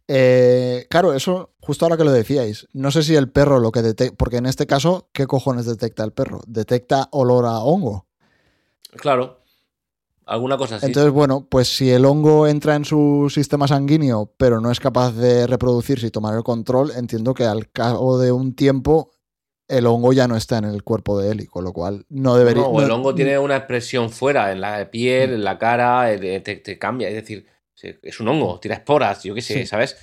Eh, claro, eso justo ahora que lo decíais, no sé si el perro lo que detecta, porque en este caso, ¿qué cojones detecta el perro? Detecta olor a hongo. Claro, alguna cosa así. Entonces, bueno, pues si el hongo entra en su sistema sanguíneo, pero no es capaz de reproducirse y tomar el control, entiendo que al cabo de un tiempo el hongo ya no está en el cuerpo de Eli, con lo cual no debería. No, el no- hongo tiene una expresión fuera, en la piel, en la cara, eh, te, te cambia. Es decir, es un hongo, tira esporas, yo qué sé, Sí. ¿sabes?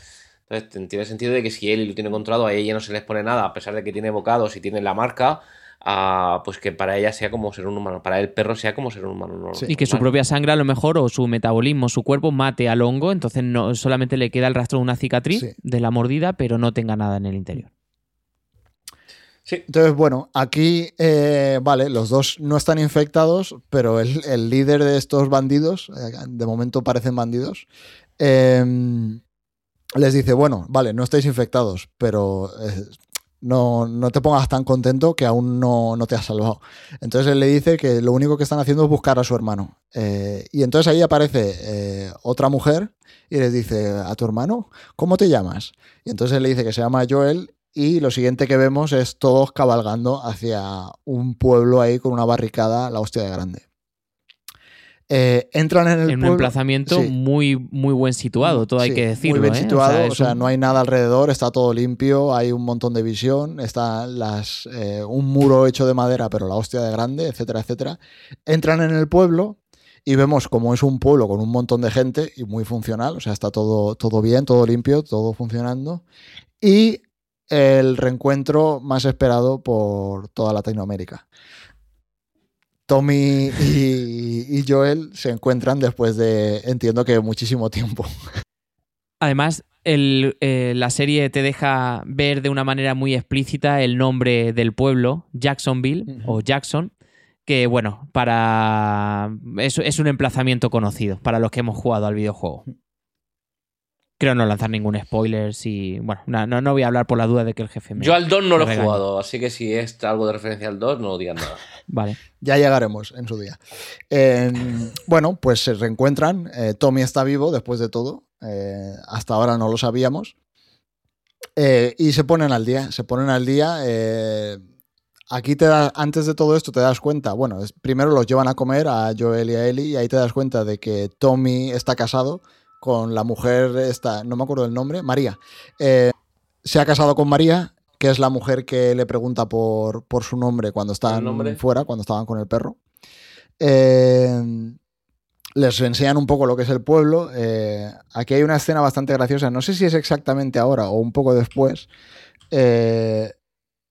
Entonces tiene sentido de que si él lo tiene controlado, a ella no se les pone nada, a pesar de que tiene bocados y tiene la marca, pues que para ella sea como ser un humano, para el perro sea como ser un humano. no- Sí. Y que su propia sangre a lo mejor o su metabolismo, su cuerpo mate al hongo, entonces no solamente le queda el rastro de una cicatriz Sí. de la mordida, pero no tenga nada en el interior. Sí, Entonces, bueno, aquí, eh, vale, los dos no están infectados, pero el, el líder de estos bandidos, eh, de momento parecen bandidos, eh, les dice, bueno, vale, no estáis infectados, pero eh, no, no te pongas tan contento que aún no, no te has salvado. Entonces él le dice que lo único que están haciendo es buscar a su hermano. Eh, y entonces ahí aparece eh, otra mujer y les dice, ¿a tu hermano? ¿Cómo te llamas? Y entonces él le dice que se llama Joel y lo siguiente que vemos es todos cabalgando hacia un pueblo ahí con una barricada, la hostia de grande. Eh, entran en el en un emplazamiento sí. muy, muy buen situado, todo hay que decirlo. Muy bien ¿eh? O situado, sea, o sea, un- no hay nada alrededor, está todo limpio, hay un montón de visión, está las, eh, un muro hecho de madera, pero la hostia de grande, etcétera, etcétera. Entran en el pueblo y vemos como es un pueblo con un montón de gente y muy funcional, o sea, está todo, todo bien, todo limpio, todo funcionando. Y el reencuentro más esperado por toda Latinoamérica. Tommy y, y Joel se encuentran después de, entiendo que muchísimo tiempo. Además, el, eh, la serie te deja ver de una manera muy explícita el nombre del pueblo, Jacksonville o Jackson, que bueno, para es, es un emplazamiento conocido para los que hemos jugado al videojuego. Creo no lanzar ningún spoiler si... Bueno, no, no, no voy a hablar por la duda de que el jefe me... Yo al 2 no lo he jugado, así que si es algo de referencia al 2, no digan nada. Vale. Ya llegaremos en su día. Eh, bueno, pues se reencuentran. eh, Tommy está vivo después de todo. eh, hasta ahora no lo sabíamos. Eh, y se ponen al día. Se ponen al día. eh, aquí te da, antes de todo esto te das cuenta. Bueno, es- primero los llevan a comer a Joel y a Ellie. Y ahí te das cuenta de que Tommy está casado con la mujer, esta, no me acuerdo del nombre, María. Eh, se ha casado con María, que es la mujer que le pregunta por, por su nombre cuando están nombre? fuera, cuando estaban con el perro. Eh, les enseñan un poco lo que es el pueblo. eh, aquí hay una escena bastante graciosa, no sé si es exactamente ahora o un poco después, eh,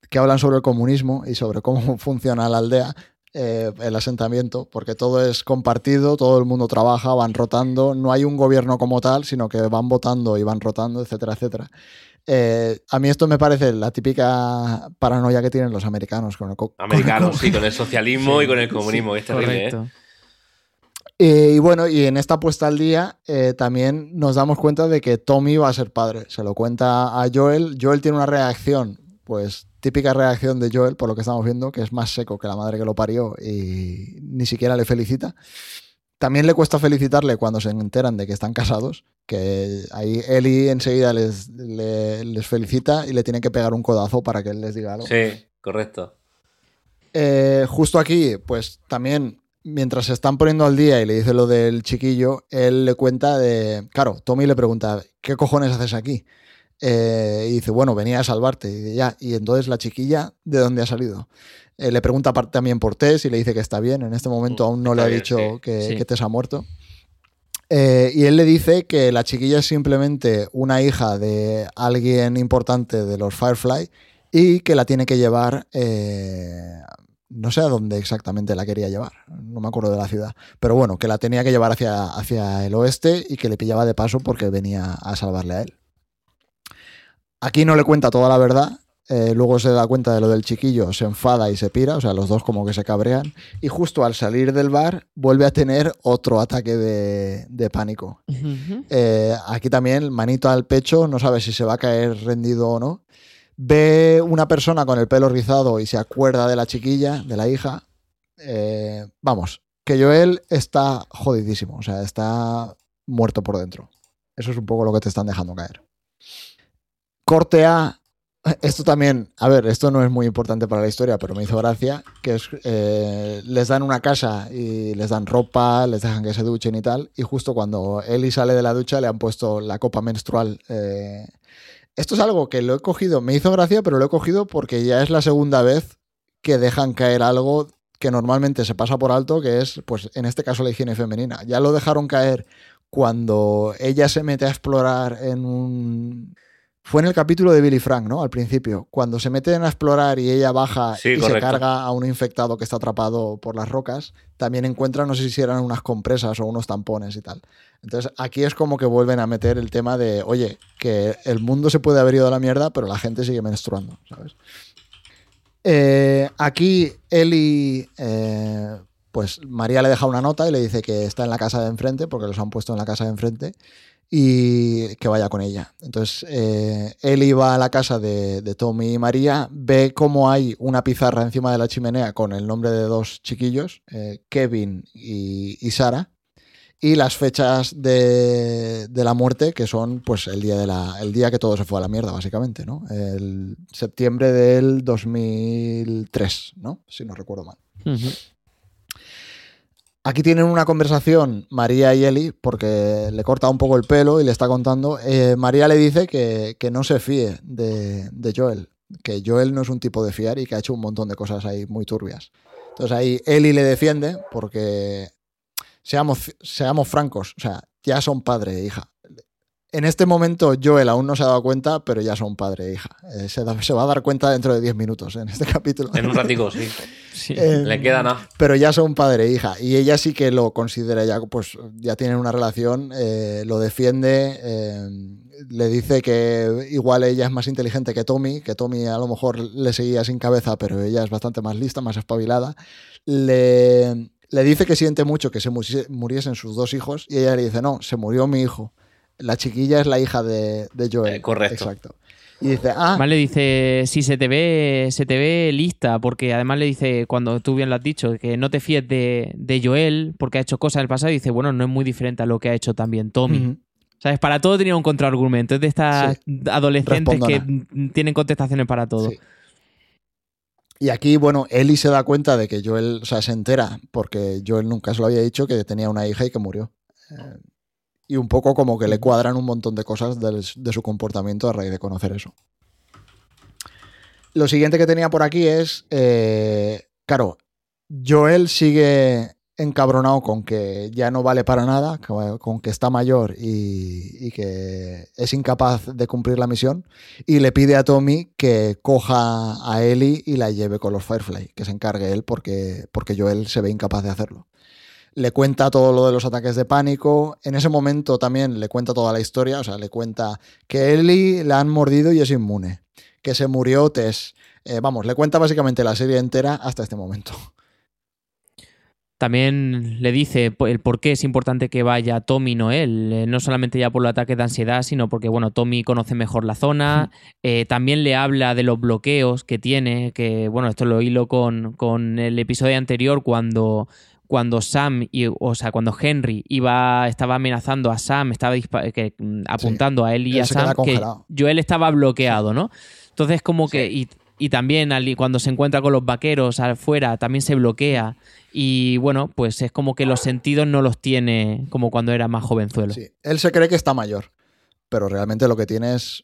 que hablan sobre el comunismo y sobre cómo funciona la aldea. Eh, el asentamiento, porque todo es compartido, todo el mundo trabaja, van rotando, no hay un gobierno como tal, sino que van votando y van rotando, etcétera, etcétera. Eh, a mí esto me parece la típica paranoia que tienen los americanos con el co- con el Americanos, sí, con el socialismo Sí, y con el comunismo, que es terrible, ¿eh? Correcto. Eh, y bueno, y en esta puesta al día eh, también nos damos cuenta de que Tommy va a ser padre. Se lo cuenta a Joel. Joel tiene una reacción, pues típica reacción de Joel, por lo que estamos viendo, que es más seco que la madre que lo parió y ni siquiera le felicita. También le cuesta felicitarle cuando se enteran de que están casados, que ahí Eli enseguida les, le- les felicita y le tiene que pegar un codazo para que él les diga algo. Sí, correcto. Eh, justo aquí, pues también, mientras se están poniendo al día y le dice lo del chiquillo, él le cuenta de. Claro, Tommy le pregunta, ¿qué cojones haces aquí? Eh, y dice, bueno, venía a salvarte. Y dice, ya, y entonces la chiquilla, ¿de dónde ha salido? Eh, le pregunta también por Tess y le dice que está bien. En este momento Mm, aún no le ha dicho sí. que, Sí. que Tess ha muerto. Eh, y él le dice que la chiquilla es simplemente una hija de alguien importante de los Firefly y que la tiene que llevar, no sé a dónde exactamente la quería llevar, no me acuerdo de la ciudad, pero bueno, que la tenía que llevar hacia, hacia el oeste y que le pillaba de paso porque venía a salvarle a él. Aquí no le cuenta toda la verdad. eh, luego se da cuenta de lo del chiquillo, se enfada y se pira, o sea, los dos como que se cabrean. Y justo al salir del bar vuelve a tener otro ataque de, de pánico. Eh, aquí también, manito al pecho, no sabe si se va a caer rendido o no. Ve una persona con el pelo rizado y se acuerda de la chiquilla, de la hija. Eh, vamos, que Joel está jodidísimo, o sea, está muerto por dentro. Eso es un poco lo que te están dejando caer. Corte A. Esto también, a ver, esto no es muy importante para la historia, pero me hizo gracia, que es, eh, les dan una casa y les dan ropa, les dejan que se duchen y tal, y justo cuando Eli sale de la ducha le han puesto la copa menstrual. eh. Esto es algo que lo he cogido, me hizo gracia, pero lo he cogido porque ya es la segunda vez que dejan caer algo que normalmente se pasa por alto, que es, pues en este caso, la higiene femenina. Ya lo dejaron caer cuando ella se mete a explorar en un... Fue en el capítulo de Billy Frank, ¿no? Al principio, cuando se meten a explorar y ella baja Sí, y se carga a un infectado que está atrapado por las rocas, también encuentran, no sé si eran unas compresas o unos tampones y tal. Entonces aquí es como que vuelven a meter el tema de, oye, que el mundo se puede haber ido a la mierda, pero la gente sigue menstruando, ¿sabes? Eh, aquí Eli, eh, pues María le deja una nota y le dice que está en la casa de enfrente, porque los han puesto en la casa de enfrente, y que vaya con ella. Entonces eh, Eli va a la casa de, de Tommy y María, ve cómo hay una pizarra encima de la chimenea con el nombre de dos chiquillos, eh, Kevin y, y Sara, y las fechas de, de la muerte, que son pues el día, de la, el día que todo se fue a la mierda, básicamente, ¿no? El septiembre del 2003, ¿no? Si no recuerdo mal. Aquí tienen una conversación María y Eli, porque le corta un poco el pelo y le está contando. Eh, María le dice que, que no se fíe de, de, Joel, que Joel no es un tipo de fiar y que ha hecho un montón de cosas ahí muy turbias. Entonces ahí Eli le defiende porque, seamos, seamos francos, o sea, ya son padre e hija. En este momento Joel aún no se ha dado cuenta, pero ya son padre e hija. Eh, se, da, se, va a dar cuenta dentro de 10 minutos en este capítulo. En un ratico, sí. sí. Eh, Le queda nada. Pero ya son padre e hija. Y ella sí que lo considera ya, pues ya tienen una relación, eh, lo defiende, eh, le dice que igual ella es más inteligente que Tommy, que Tommy a lo mejor le seguía sin cabeza, pero ella es bastante más lista, más espabilada. Le, le dice que siente mucho que se muriesen sus dos hijos y ella le dice, no, se murió mi hijo la chiquilla es la hija de, de Joel. Eh, correcto. Exacto. Y dice, ah. Además le dice, si se te ve, se te ve lista, porque además le dice, cuando tú bien lo has dicho, que no te fíes de, de Joel porque ha hecho cosas en el pasado, y dice, bueno, no es muy diferente a lo que ha hecho también Tommy. Uh -huh. ¿Sabes? Para todo tenía un contraargumento. Es de estas sí. adolescentes Respondona. que tienen contestaciones para todo. Sí. Y aquí, bueno, Eli se da cuenta de que Joel, o sea, se entera, porque Joel nunca se lo había dicho, que tenía una hija y que murió. Eh, y un poco como que le cuadran un montón de cosas de, de, su comportamiento a raíz de conocer eso. Lo siguiente que tenía por aquí es, eh, claro, Joel sigue encabronado con que ya no vale para nada, con que está mayor y, y, que es incapaz de cumplir la misión, y le pide a Tommy que coja a Ellie y la lleve con los Firefly, que se encargue él porque, porque Joel se ve incapaz de hacerlo le cuenta todo lo de los ataques de pánico. En ese momento también le cuenta toda la historia, o sea, le cuenta que Ellie la han mordido y es inmune, que se murió Tess. Eh, vamos, le cuenta básicamente la serie entera hasta este momento. También le dice el por qué es importante que vaya Tommy, no él. Eh, no solamente ya por el ataque de ansiedad, sino porque, bueno, Tommy conoce mejor la zona. Eh, también le habla de los bloqueos que tiene, que, bueno, esto lo hilo con, con el episodio anterior cuando cuando Sam, y, o sea, cuando Henry iba, estaba amenazando a Sam, estaba que, mm, apuntando sí, a él y él a Sam, que Joel estaba bloqueado, ¿no? Entonces, como sí. que. Y, y también cuando se encuentra con los vaqueros afuera, también se bloquea. Y bueno, pues es como que los sentidos no los tiene como cuando era más jovenzuelo. Sí, él se cree que está mayor, pero realmente lo que tiene es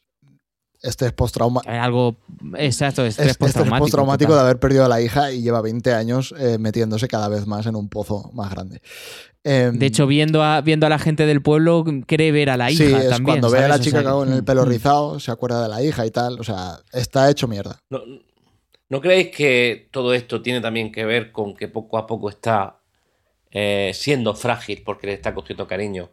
este postraumático. Algo. Exacto, estrés este postraumático. postraumático de haber perdido a la hija y lleva 20 años eh, metiéndose cada vez más en un pozo más grande. Eh, de hecho, viendo a, viendo a la gente del pueblo, cree ver a la hija. Sí, es también, cuando ¿sabes? ve a la chica o sea, con el pelo rizado, se acuerda de la hija y tal. O sea, está hecho mierda. ¿No, ¿no creéis que todo esto tiene también que ver con que poco a poco está eh, siendo frágil porque le está cogiendo cariño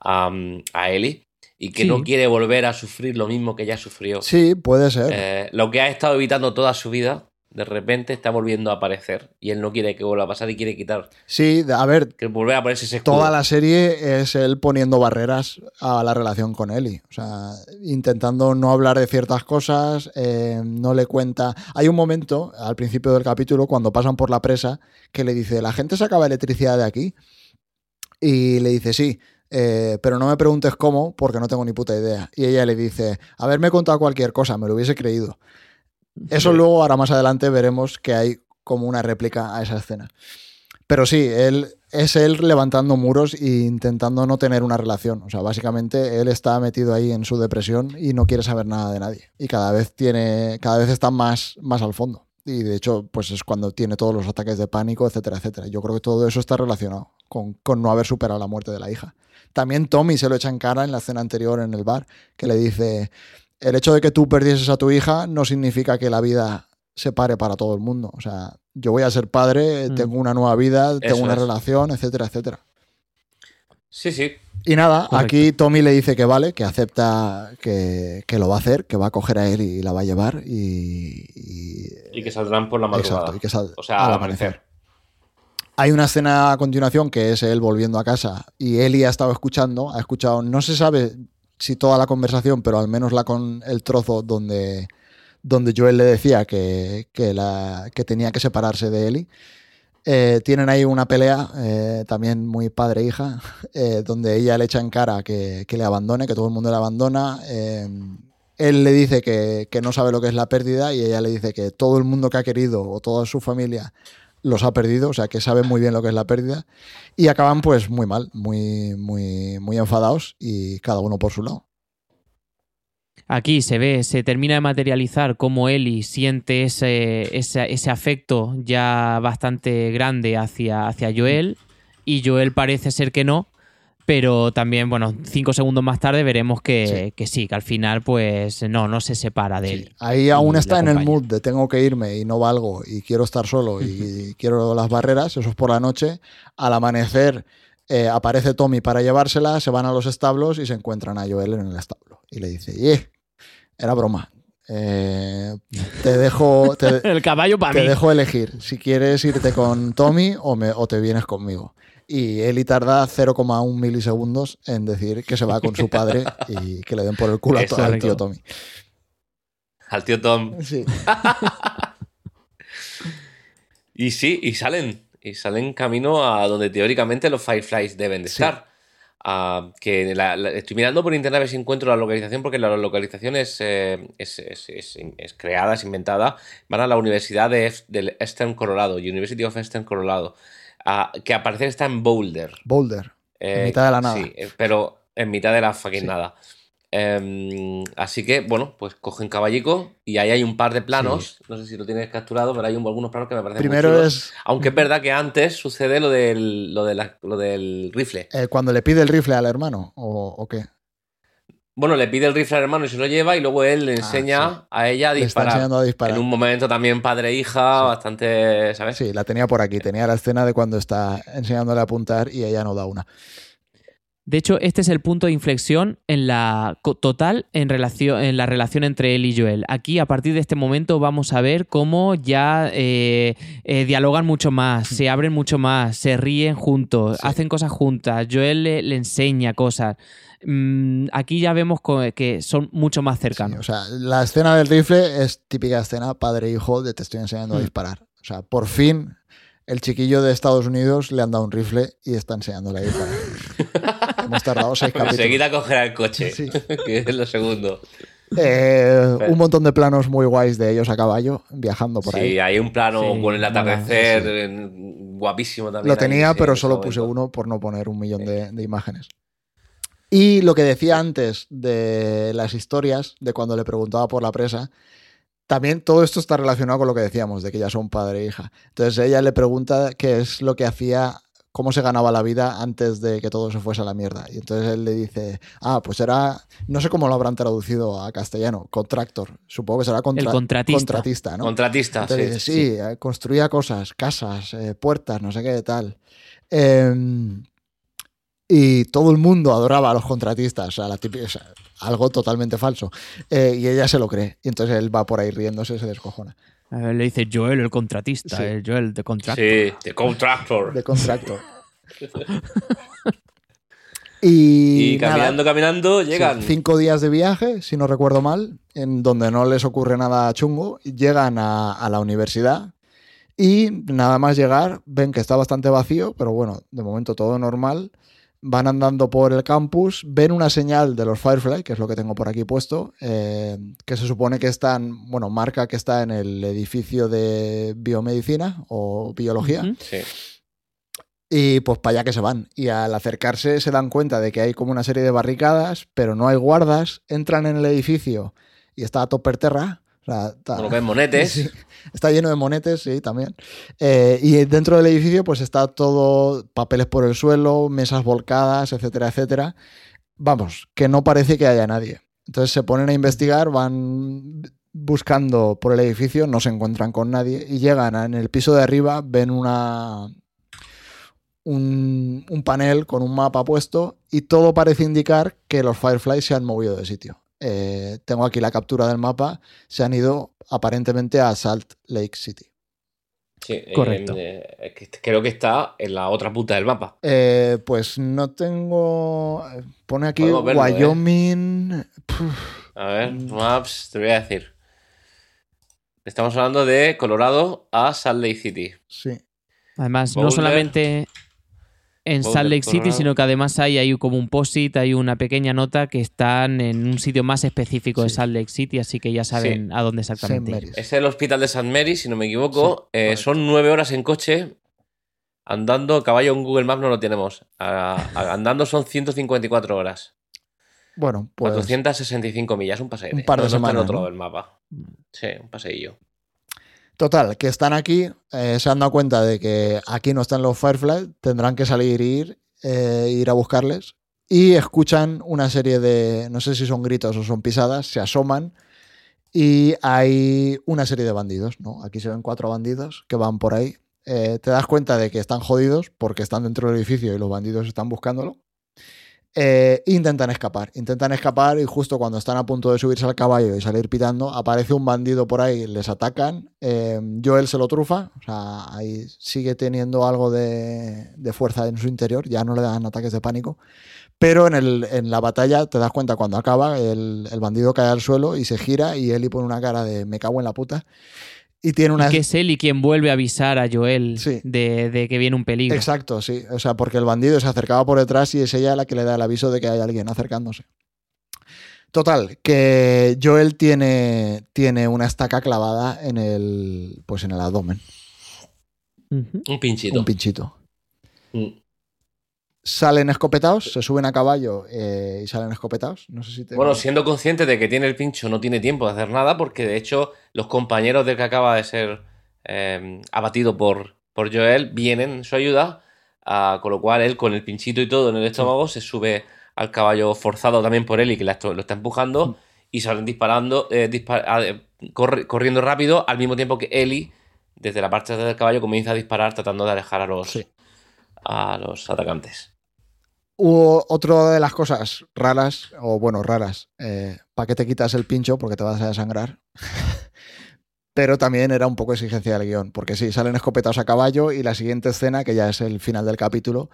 a, a Ellie? Y que sí. no quiere volver a sufrir lo mismo que ya sufrió. Sí, puede ser. Eh, lo que ha estado evitando toda su vida, de repente está volviendo a aparecer y él no quiere que vuelva a pasar y quiere quitar. Sí, a ver. Que volver a ponerse ese escudo. Toda la serie es él poniendo barreras a la relación con Ellie. O sea, intentando no hablar de ciertas cosas, eh, no le cuenta. Hay un momento al principio del capítulo cuando pasan por la presa que le dice: La gente sacaba electricidad de aquí. Y le dice: Sí eh, pero no me preguntes cómo, porque no tengo ni puta idea. Y ella le dice, haberme contado cualquier cosa, me lo hubiese creído. Eso luego, ahora más adelante, veremos que hay como una réplica a esa escena. Pero sí, él es él levantando muros e intentando no tener una relación. O sea, básicamente él está metido ahí en su depresión y no quiere saber nada de nadie. Y cada vez tiene, cada vez está más, más al fondo. Y de hecho, pues es cuando tiene todos los ataques de pánico, etcétera, etcétera. Yo creo que todo eso está relacionado con, con no haber superado la muerte de la hija. También Tommy se lo echa en cara en la escena anterior en el bar, que le dice, el hecho de que tú perdieses a tu hija no significa que la vida se pare para todo el mundo. O sea, yo voy a ser padre, mm. tengo una nueva vida, Eso tengo una es. relación, etcétera, etcétera. Sí, sí. Y nada, Correcto. aquí Tommy le dice que vale, que acepta que, que, lo va a hacer, que va a coger a él y la va a llevar y... Y, y que saldrán por la madrugada. Exacto, y que sal, o sea, al amanecer. amanecer. Hay una escena a continuación que es él volviendo a casa y Eli ha estado escuchando, ha escuchado, no se sabe si toda la conversación, pero al menos la con el trozo donde, donde Joel le decía que, que, la, que tenía que separarse de Eli. Eh, tienen ahí una pelea, eh, también muy padre-hija, eh, donde ella le echa en cara que, que, le abandone, que todo el mundo le abandona. Él le dice que, que, no sabe lo que es la pérdida y ella le dice que todo el mundo que ha querido o toda su familia los ha perdido, o sea que saben muy bien lo que es la pérdida. Y acaban pues muy mal, muy, muy, muy enfadados y cada uno por su lado. Aquí se ve, se termina de materializar cómo Ellie siente ese, ese, ese afecto ya bastante grande hacia, hacia Joel y Joel parece ser que no, pero también, bueno, cinco segundos más tarde veremos que sí, que, sí, que al final pues no, no se separa de Sí. él. Ahí aún está en el mood de tengo que irme y no valgo y quiero estar solo y quiero las barreras, eso es por la noche. Al amanecer eh, aparece Tommy para llevársela, se van a los establos y se encuentran a Joel en el establo. Y le dice, "Eh, era broma. Eh, te dejo, te, El caballo para te mí. dejo elegir si quieres irte con Tommy o, me- o te vienes conmigo. Y Eli tarda 0,1 milisegundos en decir que se va con su padre y que le den por el culo Eso, al tío Tommy. Al tío Tom. Sí. Y sí, y salen. Y salen camino a donde teóricamente los Fireflies deben de Sí. estar. Que la- la- estoy mirando por internet a ver si encuentro la localización, porque la localización es, eh, es, es- creada, es inventada. Van a la Universidad de, del Eastern Colorado, University of Eastern Colorado, ah, que al parecer está en Boulder. Boulder. Eh, En mitad de la nada. Sí, eh, pero en mitad de la fucking Sí. nada. Em, así que, bueno, pues cogen caballico y ahí hay un par de planos. No sé si lo tienes capturado, pero hay un- algunos planos que me parecen muy Primero chulos. es Aunque es verdad que antes sucede lo del, lo de la- lo del rifle. eh, cuando le pide el rifle al hermano, ¿o, o qué? Bueno, le pide el rifle al hermano y se lo lleva y luego él le enseña Ah, sí. a ella a Le está disparar. enseñando a disparar. En un momento también padre e hija, Sí. bastante, ¿sabes? Sí, la tenía por aquí. Tenía la escena de cuando está enseñándole a apuntar y ella no da una. De hecho, este es el punto de inflexión en la total en, relación, en la relación entre él y Joel. Aquí, a partir de este momento, vamos a ver cómo ya eh, eh, dialogan mucho más, se abren mucho más, se ríen juntos, Sí. hacen cosas juntas. Joel le, le enseña cosas. Mm, aquí ya vemos que son mucho más Sí, cercanos. o sea, la escena del rifle es típica escena padre-hijo de te estoy enseñando a Hmm. disparar. O sea, por fin el chiquillo de Estados Unidos le han dado un rifle y está enseñándole a disparar. Hemos tardado seis capítulos. Enseguida cogerá el coche, Sí. que es lo segundo. Eh, un montón de planos muy guays de ellos a caballo viajando por sí, ahí. hay un plano Sí, con el atardecer sí. guapísimo también. Lo tenía, sí, pero solo puse uno por no poner un millón de, de imágenes. Y lo que decía antes de las historias, de cuando le preguntaba por la presa, también todo esto está relacionado con lo que decíamos, de que ya son padre e hija. Entonces ella le pregunta qué es lo que hacía, cómo se ganaba la vida antes de que todo se fuese a la mierda. Y entonces él le dice, ah, pues era, no sé cómo lo habrán traducido a castellano, contractor. Supongo que será contra- El contratista. contratista, ¿no? Contratista, Entonces sí. dice, sí, eh, construía cosas, casas, eh, puertas, no sé qué tal. Em, y todo el mundo adoraba a los contratistas, o sea, la típica- o sea, algo totalmente falso. Eh, y ella se lo cree. Y entonces él va por ahí riéndose y se descojona. Eh, le dice Joel, el contratista, Sí. eh, Joel, de contrato. Sí, de Contractor. De contractor. y Y nada, caminando, caminando, sí, llegan. cinco días de viaje, si no recuerdo mal, en donde no les ocurre nada chungo. Llegan a, a la universidad y nada más llegar ven que está bastante vacío, pero bueno, de momento todo normal. Van andando por el campus, ven una señal de los Firefly, que es lo que tengo por aquí puesto, eh, que se supone que están, bueno, marca que está en el edificio de biomedicina o biología. Sí. Y pues para allá que se van. Y al acercarse se dan cuenta de que hay como una serie de barricadas, pero no hay guardas. Entran en el edificio y está a tope terra. O sea, está, ven monetes. Sí, está lleno de monetes, sí, también. Eh, y dentro del edificio pues está todo papeles por el suelo, mesas volcadas, etcétera, etcétera. Vamos, que no parece que haya nadie. Entonces se ponen a investigar, van buscando por el edificio, no se encuentran con nadie y llegan a- en el piso de arriba, ven una un, un panel con un mapa puesto y todo parece indicar que los Fireflies se han movido de sitio. Eh, tengo aquí la captura del mapa, se han ido aparentemente a Salt Lake City. Sí, eh, Correcto. eh, creo que está en la otra punta del mapa. Eh, pues no tengo. Pone aquí. Wyoming. A ver, maps, te voy a decir. Estamos hablando de Colorado a Salt Lake City. sí. Además, no solamente en Salt Lake City, sino que además hay, hay como un post-it, hay una pequeña nota que están en un sitio más específico de. Salt Lake City, así que ya saben a dónde exactamente. Es el hospital de St. Mary, si no me equivoco. Sí, Eh, son nueve horas en coche. Andando, caballo en Google Maps no lo tenemos. A- a- andando son 154 horas. Bueno, pues 465 millas, un paseo. un par de no, no está en semanas, otro ¿no? mapa. Sí, un paseillo. Total, que están aquí, eh, se han dado cuenta de que aquí no están los Firefly, tendrán que salir e ir, eh, ir a buscarles y escuchan una serie de, no sé si son gritos o son pisadas, se asoman y hay una serie de bandidos, ¿no? Aquí se ven cuatro bandidos que van por ahí. Eh, te das cuenta de que están jodidos porque están dentro del edificio y los bandidos están buscándolo. Eh, intentan escapar, intentan escapar y justo cuando están a punto de subirse al caballo y salir pitando, aparece un bandido por ahí, les atacan, eh, Joel se lo trufa, o sea, ahí sigue teniendo algo de, fuerza en su interior, ya no le dan ataques de pánico, pero en, el- en la batalla te das cuenta cuando acaba, el, el bandido cae al suelo y se gira y Eli pone una cara de me cago en la puta y tiene una... Y que es él y quien vuelve a avisar a Joel Sí. de, de que viene un peligro. Exacto, sí. O sea, porque el bandido se acercaba por detrás y es ella la que le da el aviso de que hay alguien acercándose. Total, que Joel tiene, tiene una estaca clavada en el, pues en el abdomen. Un pinchito. un pinchito. Mm. Salen escopetados, se suben a caballo eh, y salen escopetados. No sé si te... Bueno, siendo consciente de que tiene el pincho, no tiene tiempo de hacer nada, porque de hecho los compañeros del que acaba de ser eh, abatido por, por Joel vienen en su ayuda, ah, con lo cual él con el pinchito y todo en el estómago se sube al caballo forzado también por él y que la lo está empujando y salen disparando, eh, eh, corriendo rápido al mismo tiempo que Eli desde la parte del caballo comienza a disparar tratando de alejar a los, Sí. a los atacantes. Hubo otra de las cosas raras, o bueno, raras, ¿para qué te quitas el pincho? Porque te vas a desangrar. Pero también era un poco exigencia del guion, porque sí, salen escopetados a caballo y la siguiente escena, que ya es el final del capítulo,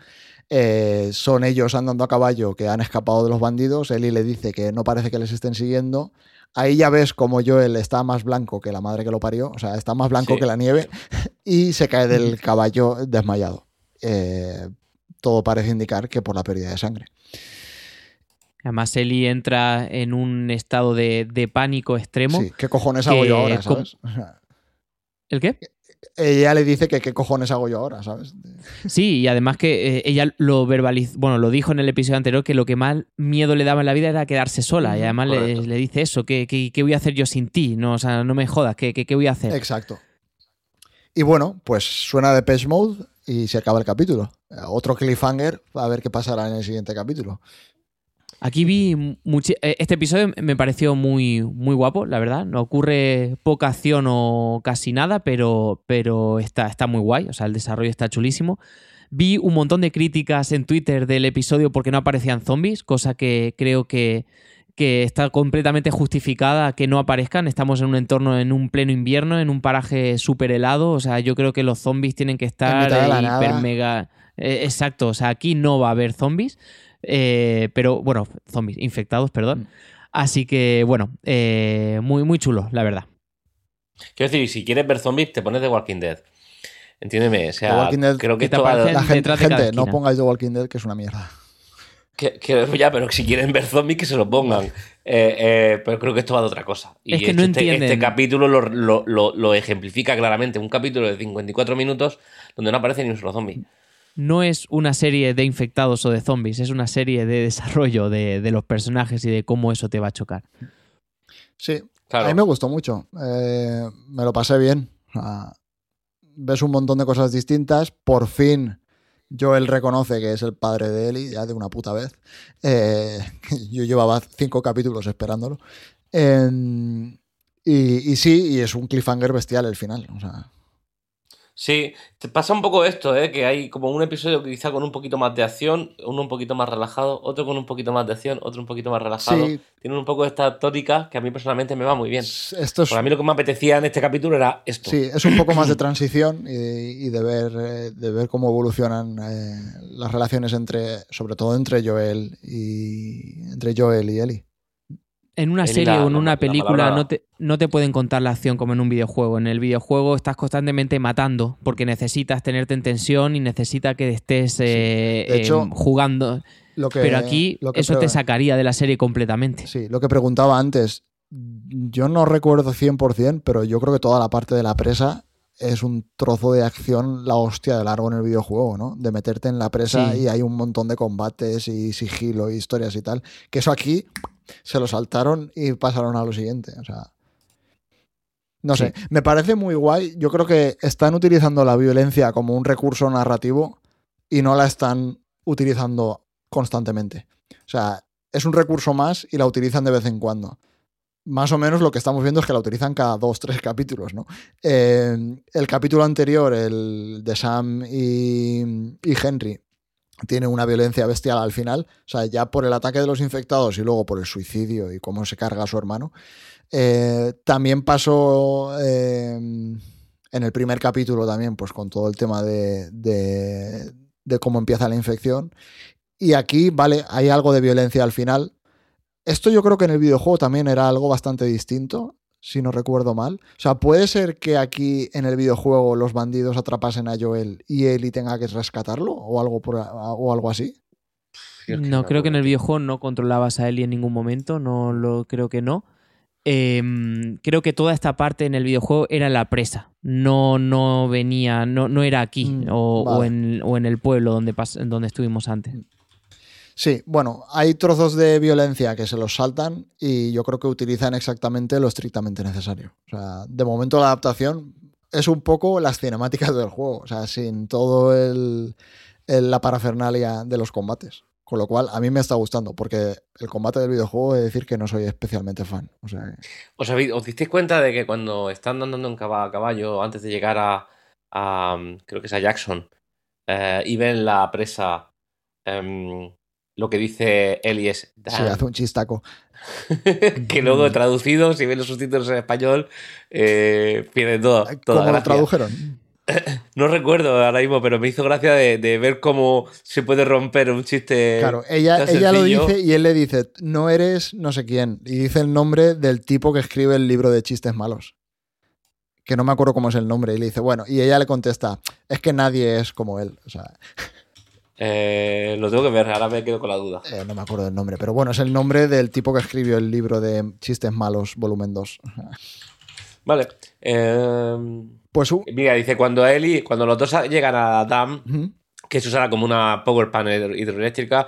eh, son ellos andando a caballo que han escapado de los bandidos. Eli le dice que no parece que les estén siguiendo. Ahí ya ves como Joel está más blanco que la madre que lo parió, o sea, está más blanco Sí. que la nieve y se cae del caballo desmayado. Eh, todo parece indicar que por la pérdida de sangre. Además, Eli entra en un estado de, de pánico extremo. Sí, ¿qué cojones hago yo ahora, sabes? O sea, ¿El qué? ella le dice que qué cojones hago yo ahora, ¿sabes? Sí, y además que eh, ella lo verbalizó, bueno, lo dijo en el episodio anterior que lo que más miedo le daba en la vida era quedarse sola. Y además le dice eso, ¿qué, qué, qué voy a hacer yo sin ti? No, o sea, no me jodas, ¿qué, qué, qué voy a hacer? Exacto. Y bueno, pues suena de Page Mode y se acaba el capítulo. Eh, Otro cliffhanger, a ver qué pasará en el siguiente capítulo. Aquí vi eh, este episodio me pareció muy, muy guapo, la verdad. No ocurre poca acción o casi nada, pero, pero está, está muy guay. O sea, el desarrollo está chulísimo. Vi un montón de críticas en Twitter del episodio porque no aparecían zombies, cosa que creo que, que está completamente justificada que no aparezcan. Estamos en un entorno, en un pleno invierno, en un paraje súper helado. O sea, yo creo que los zombies tienen que estar nada. hiper mega. Eh, exacto, o sea, aquí no va a haber zombies. Eh, pero bueno, zombies, infectados, perdón. Mm. Así que bueno, eh, muy, muy chulo, la verdad. Quiero decir, si quieres ver zombies, te pones The Walking Dead. Entiéndeme, o sea, Walking Dead, creo que que te esto va aparece de- La gente, de no pongáis The Walking Dead, que es una mierda. que- que- ya, pero si quieren ver zombies, que se lo pongan. Eh, eh, pero creo que esto va de otra cosa. Y Es que de no este, entienden. este capítulo lo, lo- lo- lo ejemplifica claramente. Un capítulo de 54 minutos donde no aparece ni un solo zombie. No es una serie de infectados o de zombies, es una serie de desarrollo de, de los personajes y de cómo eso te va a chocar. Sí, Claro. a mí me gustó mucho. Eh, me lo pasé bien. Ves un montón de cosas distintas. Por fin, Joel reconoce que es el padre de Ellie, ya de una puta vez. Eh, yo llevaba cinco capítulos esperándolo. Eh, y, y sí, y es un cliffhanger bestial el final. O sea, Sí, te pasa un poco esto, ¿eh? que hay como un episodio quizá con un poquito más de acción, uno un poquito más relajado, otro con un poquito más de acción, otro un poquito más relajado. Sí. Tienen un poco esta tónica que a mí personalmente me va muy bien. esto es, Para mí lo que me apetecía en este capítulo era esto. Sí, es un poco más de transición y, y de, ver, eh, de ver cómo evolucionan eh, las relaciones entre, sobre todo entre Joel y entre Joel y Ellie. En una En serie la- o en una la película palabra- no, te, no te pueden contar la acción como en un videojuego. En el videojuego estás constantemente matando porque necesitas tenerte en tensión y necesita que estés eh, De hecho, em, jugando. Lo que, Pero aquí lo que eso te sacaría de la serie completamente. Sí, lo que preguntaba antes, yo no recuerdo 100%, pero yo creo que toda la parte de la presa es un trozo de acción la hostia de largo en el videojuego, ¿no? De meterte en la presa Sí. y hay un montón de combates y sigilo y historias y tal. Que eso aquí se lo saltaron y pasaron a lo siguiente. O sea. No sé, me parece muy guay. Yo creo que están utilizando la violencia como un recurso narrativo y no la están utilizando constantemente. O sea, es un recurso más y la utilizan de vez en cuando. Más o menos lo que estamos viendo es que la utilizan cada dos, tres capítulos, ¿no? Eh, el capítulo anterior, el de Sam y, y Henry, tiene una violencia bestial al final. O sea, ya por el ataque de los infectados y luego por el suicidio y cómo se carga a su hermano. Eh, también pasó eh, en el primer capítulo también, pues con todo el tema de, de, de cómo empieza la infección. Y aquí, vale, hay algo de violencia al final. Esto yo creo que en el videojuego también era algo bastante distinto, si no recuerdo mal. O sea, puede ser que aquí en el videojuego los bandidos atrapasen a Joel y Ellie tenga que rescatarlo o algo, por, o algo así. No, creo que en el videojuego no controlabas a Ellie en ningún momento, no lo creo que no. Em, creo que toda esta parte en el videojuego era la presa, no, no venía, no, no era aquí Mm, o, o en, o en el pueblo donde, pas- donde estuvimos antes. Sí, bueno, hay trozos de violencia que se los saltan y yo creo que utilizan exactamente lo estrictamente necesario. O sea, de momento la adaptación es un poco las cinemáticas del juego, o sea, sin todo el, la parafernalia de los combates. Con lo cual, a mí me está gustando, porque el combate del videojuego de decir que no soy especialmente fan. O sea, ¿Os, disteis cuenta de que cuando están andando en caba- a caballo antes de llegar a, creo que es a Jackson eh, y ven la presa, em, lo que dice Ellie es sí, "Damn". hace un chistaco. que luego traducido, si ven los subtítulos en español, eh, pierde todo. toda ¿Cómo lo tradujeron? No recuerdo ahora mismo, pero me hizo gracia de, de ver cómo se puede romper un chiste. Claro, ella, tan ella lo dice y él le dice, no eres no sé quién. Y dice el nombre del tipo que escribe el libro de chistes malos. Que no me acuerdo cómo es el nombre. Y le dice, bueno, y ella le contesta, es que nadie es como él. O sea, Eh, lo tengo que ver, ahora me quedo con la duda. eh, no me acuerdo del nombre. Pero bueno, es el nombre del tipo que escribió el libro de chistes malos, volumen 2. Vale. eh, Pues uh, mira, dice, cuando Ellie, cuando los dos llegan a Dam, que se usará como una power panel hidroeléctrica,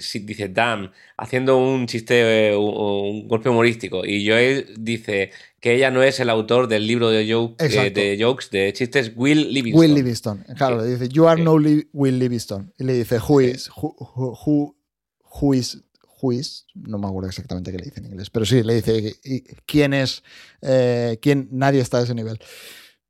si- dice Dam, haciendo un chiste, eh, un, golpe humorístico. Y Joel dice que ella no es el autor del libro de, joke- eh, de jokes, de chistes, Will Livingston. Will Livingston. Claro, le dice, you are no Li- Will Livingston. Y le dice, who is, who, who, who- is, who is, no me acuerdo exactamente qué le dice en inglés, pero sí, le dice, ¿y ¿quién es? eh, ¿quién? Nadie está a ese nivel.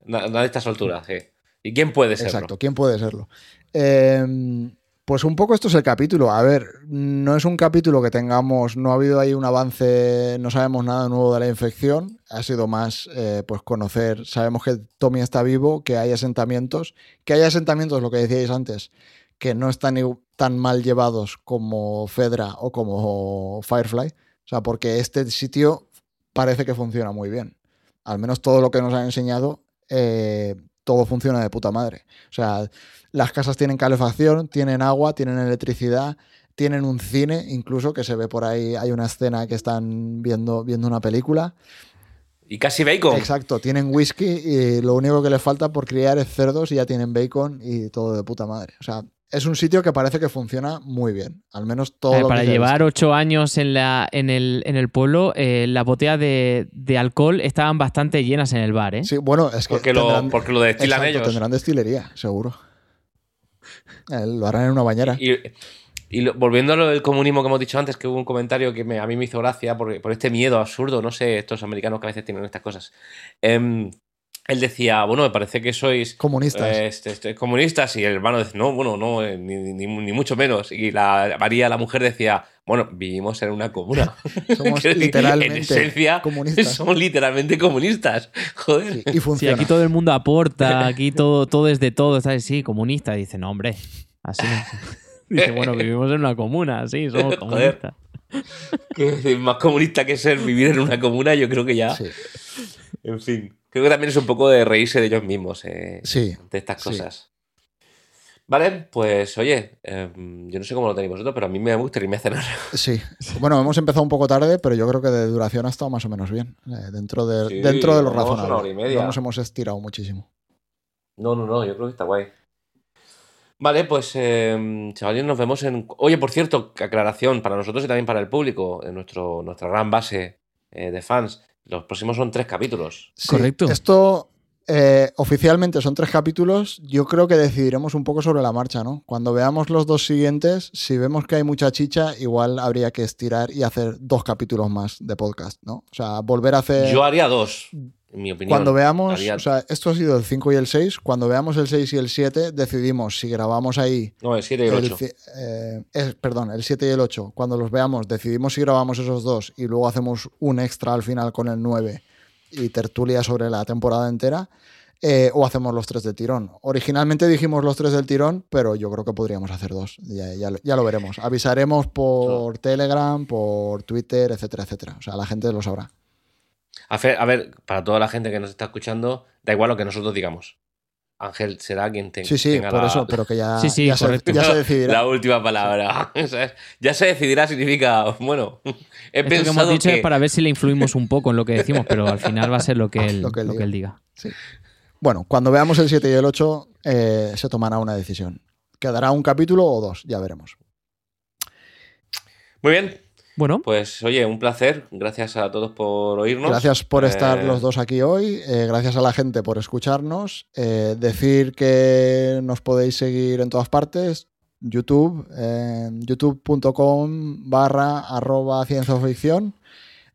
Na- Nadie está a esa altura, sí. ¿Y quién puede serlo? Exacto, ¿quién puede serlo? Eh, pues un poco esto es el capítulo. A ver, no es un capítulo que tengamos, no ha habido ahí un avance, no sabemos nada nuevo de la infección. Ha sido más, eh, pues conocer, sabemos que Tommy está vivo, que hay asentamientos, que hay asentamientos, lo que decíais antes, que no están tan mal llevados como Fedra o como Firefly. O sea, porque este sitio parece que funciona muy bien. Al menos todo lo que nos han enseñado, eh, todo funciona de puta madre. O sea, las casas tienen calefacción, tienen agua, tienen electricidad, tienen un cine, incluso que se ve por ahí, hay una escena que están viendo, viendo una película. Y casi bacon. Exacto, tienen whisky y lo único que les falta por criar es cerdos y ya tienen bacon y todo de puta madre. O sea, es un sitio que parece que funciona muy bien, al menos todo Eh, lo para que llevar ocho años en, la, en, el, en el pueblo, eh, las botellas de, de alcohol estaban bastante llenas en el bar, ¿eh? Sí, bueno, es que Porque lo, tendrán- porque lo destilan exacto, ellos. tendrán destilería, seguro. Eh, lo harán en una bañera. Y, y volviendo a lo del comunismo que hemos dicho antes, que hubo un comentario que a mí me hizo gracia por, por este miedo absurdo, no sé, estos americanos que a veces tienen estas cosas. Em, él decía, bueno, me parece que sois Comunistas. eh, este- este, comunistas y el hermano dice, no, bueno, no, eh, ni, ni- ni mucho menos. Y la María, la mujer, decía, bueno, vivimos en una comuna. Somos literalmente En esencia, comunistas. somos literalmente comunistas. Joder. Sí, y Sí, funciona. aquí todo el mundo aporta, aquí todo, todo es de todo, ¿sabes? Sí, comunista. Dice, no, hombre, así no. Dice, bueno, vivimos en una comuna, sí, somos Joder. comunistas. que es más comunista que ser vivir en una comuna, yo creo que ya. Sí. En fin. Creo que también es un poco de reírse de ellos mismos eh, Sí, de estas sí. cosas. Vale, pues oye, eh, yo no sé cómo lo tenéis vosotros, pero a mí me gusta irme a cenar. Sí. Bueno, hemos empezado un poco tarde, pero yo creo que de duración ha estado más o menos bien. eh, dentro, de, Sí, dentro de lo una razonable. hora y media. No nos hemos estirado muchísimo. No, no, no, yo creo que está guay. Vale, pues eh, chavales, nos vemos en... Oye, por cierto, aclaración para nosotros y también para el público, en nuestro, nuestra gran base eh, de fans. Los próximos son tres capítulos. Sí, Correcto. Esto eh, oficialmente son tres capítulos. Yo creo que decidiremos un poco sobre la marcha, ¿no? Cuando veamos los dos siguientes, si vemos que hay mucha chicha, igual habría que estirar y hacer dos capítulos más de podcast, ¿no? O sea, volver a hacer. Yo haría dos, en mi opinión. Cuando veamos, o sea, esto ha sido el 5 y el 6, cuando veamos el 6 y el 7, decidimos si grabamos ahí No, el 7 y el el 8. ci- eh, es- perdón, el 7 y el 8. Cuando los veamos, decidimos si grabamos esos dos y luego hacemos un extra al final con el 9 y tertulia sobre la temporada entera. eh, o hacemos los tres de tirón. Originalmente dijimos los tres del tirón, pero yo creo que podríamos hacer dos. Ya, ya lo veremos. Avisaremos por Telegram, por Twitter, etcétera, etcétera. O sea, la gente lo sabrá. A ver, a ver, para toda la gente que nos está escuchando, da igual lo que nosotros digamos. Ángel será quien te- Sí, sí, tenga por la- eso, pero que ya, Sí, sí, ya, se, ya se decidirá. La última palabra. ¿sabes? Ya se decidirá significa, bueno, he Esto que pensado hemos dicho que... es para ver si le influimos un poco en lo que decimos, pero al final va a ser lo que él, Lo que él lo que diga. él diga. Sí. Bueno, cuando veamos el 7 y el 8, eh, se tomará una decisión. Quedará un capítulo o dos, ya veremos. Muy bien, Bueno, pues oye, un placer. Gracias a todos por oírnos. Gracias por estar Eh, los dos aquí hoy. eh, gracias a la gente por escucharnos. eh, decir que nos podéis seguir en todas partes. YouTube, youtube.com barra arroba ciencia ficción.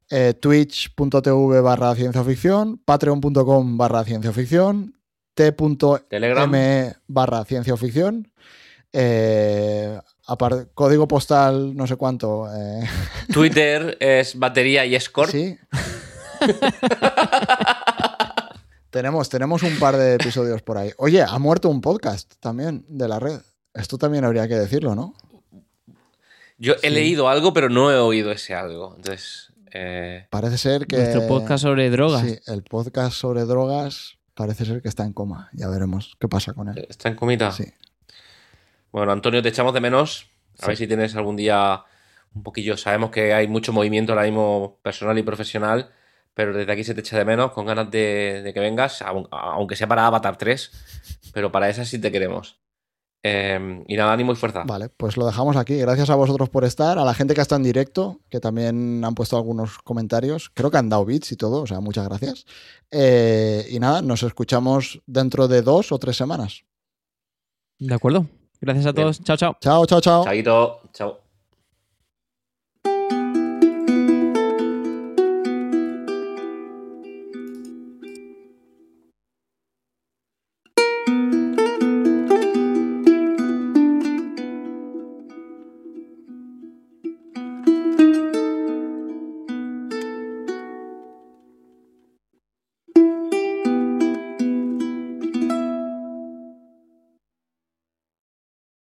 eh, twitch.tv barra ciencia ficción. Patreon.com barra ciencia ficción. T.me barra ciencia ficción. eh, apar- código postal no sé cuánto. eh, Twitter es batería y escort. Sí. tenemos, tenemos un par de episodios por ahí. Oye, ha muerto un podcast también de la red. Esto también habría que decirlo, ¿no? Yo he Sí. leído algo, pero no he oído ese algo. Entonces, eh, Parece ser que. nuestro podcast sobre drogas. Sí, el podcast sobre drogas parece ser que está en coma. Ya veremos qué pasa con él. está en comita. Sí. Bueno, Antonio, te echamos de menos. A Sí. ver si tienes algún día un poquillo. Sabemos que hay mucho movimiento ahora mismo personal y profesional, pero desde aquí se te echa de menos, con ganas de, de que vengas, aun- aunque sea para Avatar 3, pero para esa sí te queremos. Eh, y nada, ánimo y fuerza. Vale, pues lo dejamos aquí. Gracias a vosotros por estar, a la gente que está en directo, que también han puesto algunos comentarios. Creo que han dado bits y todo, o sea, muchas gracias. Eh, y nada, nos escuchamos dentro de dos o tres semanas. De acuerdo. Gracias a Bien. todos. Chao, chao. Chao, chao, chao. Chaito, chao.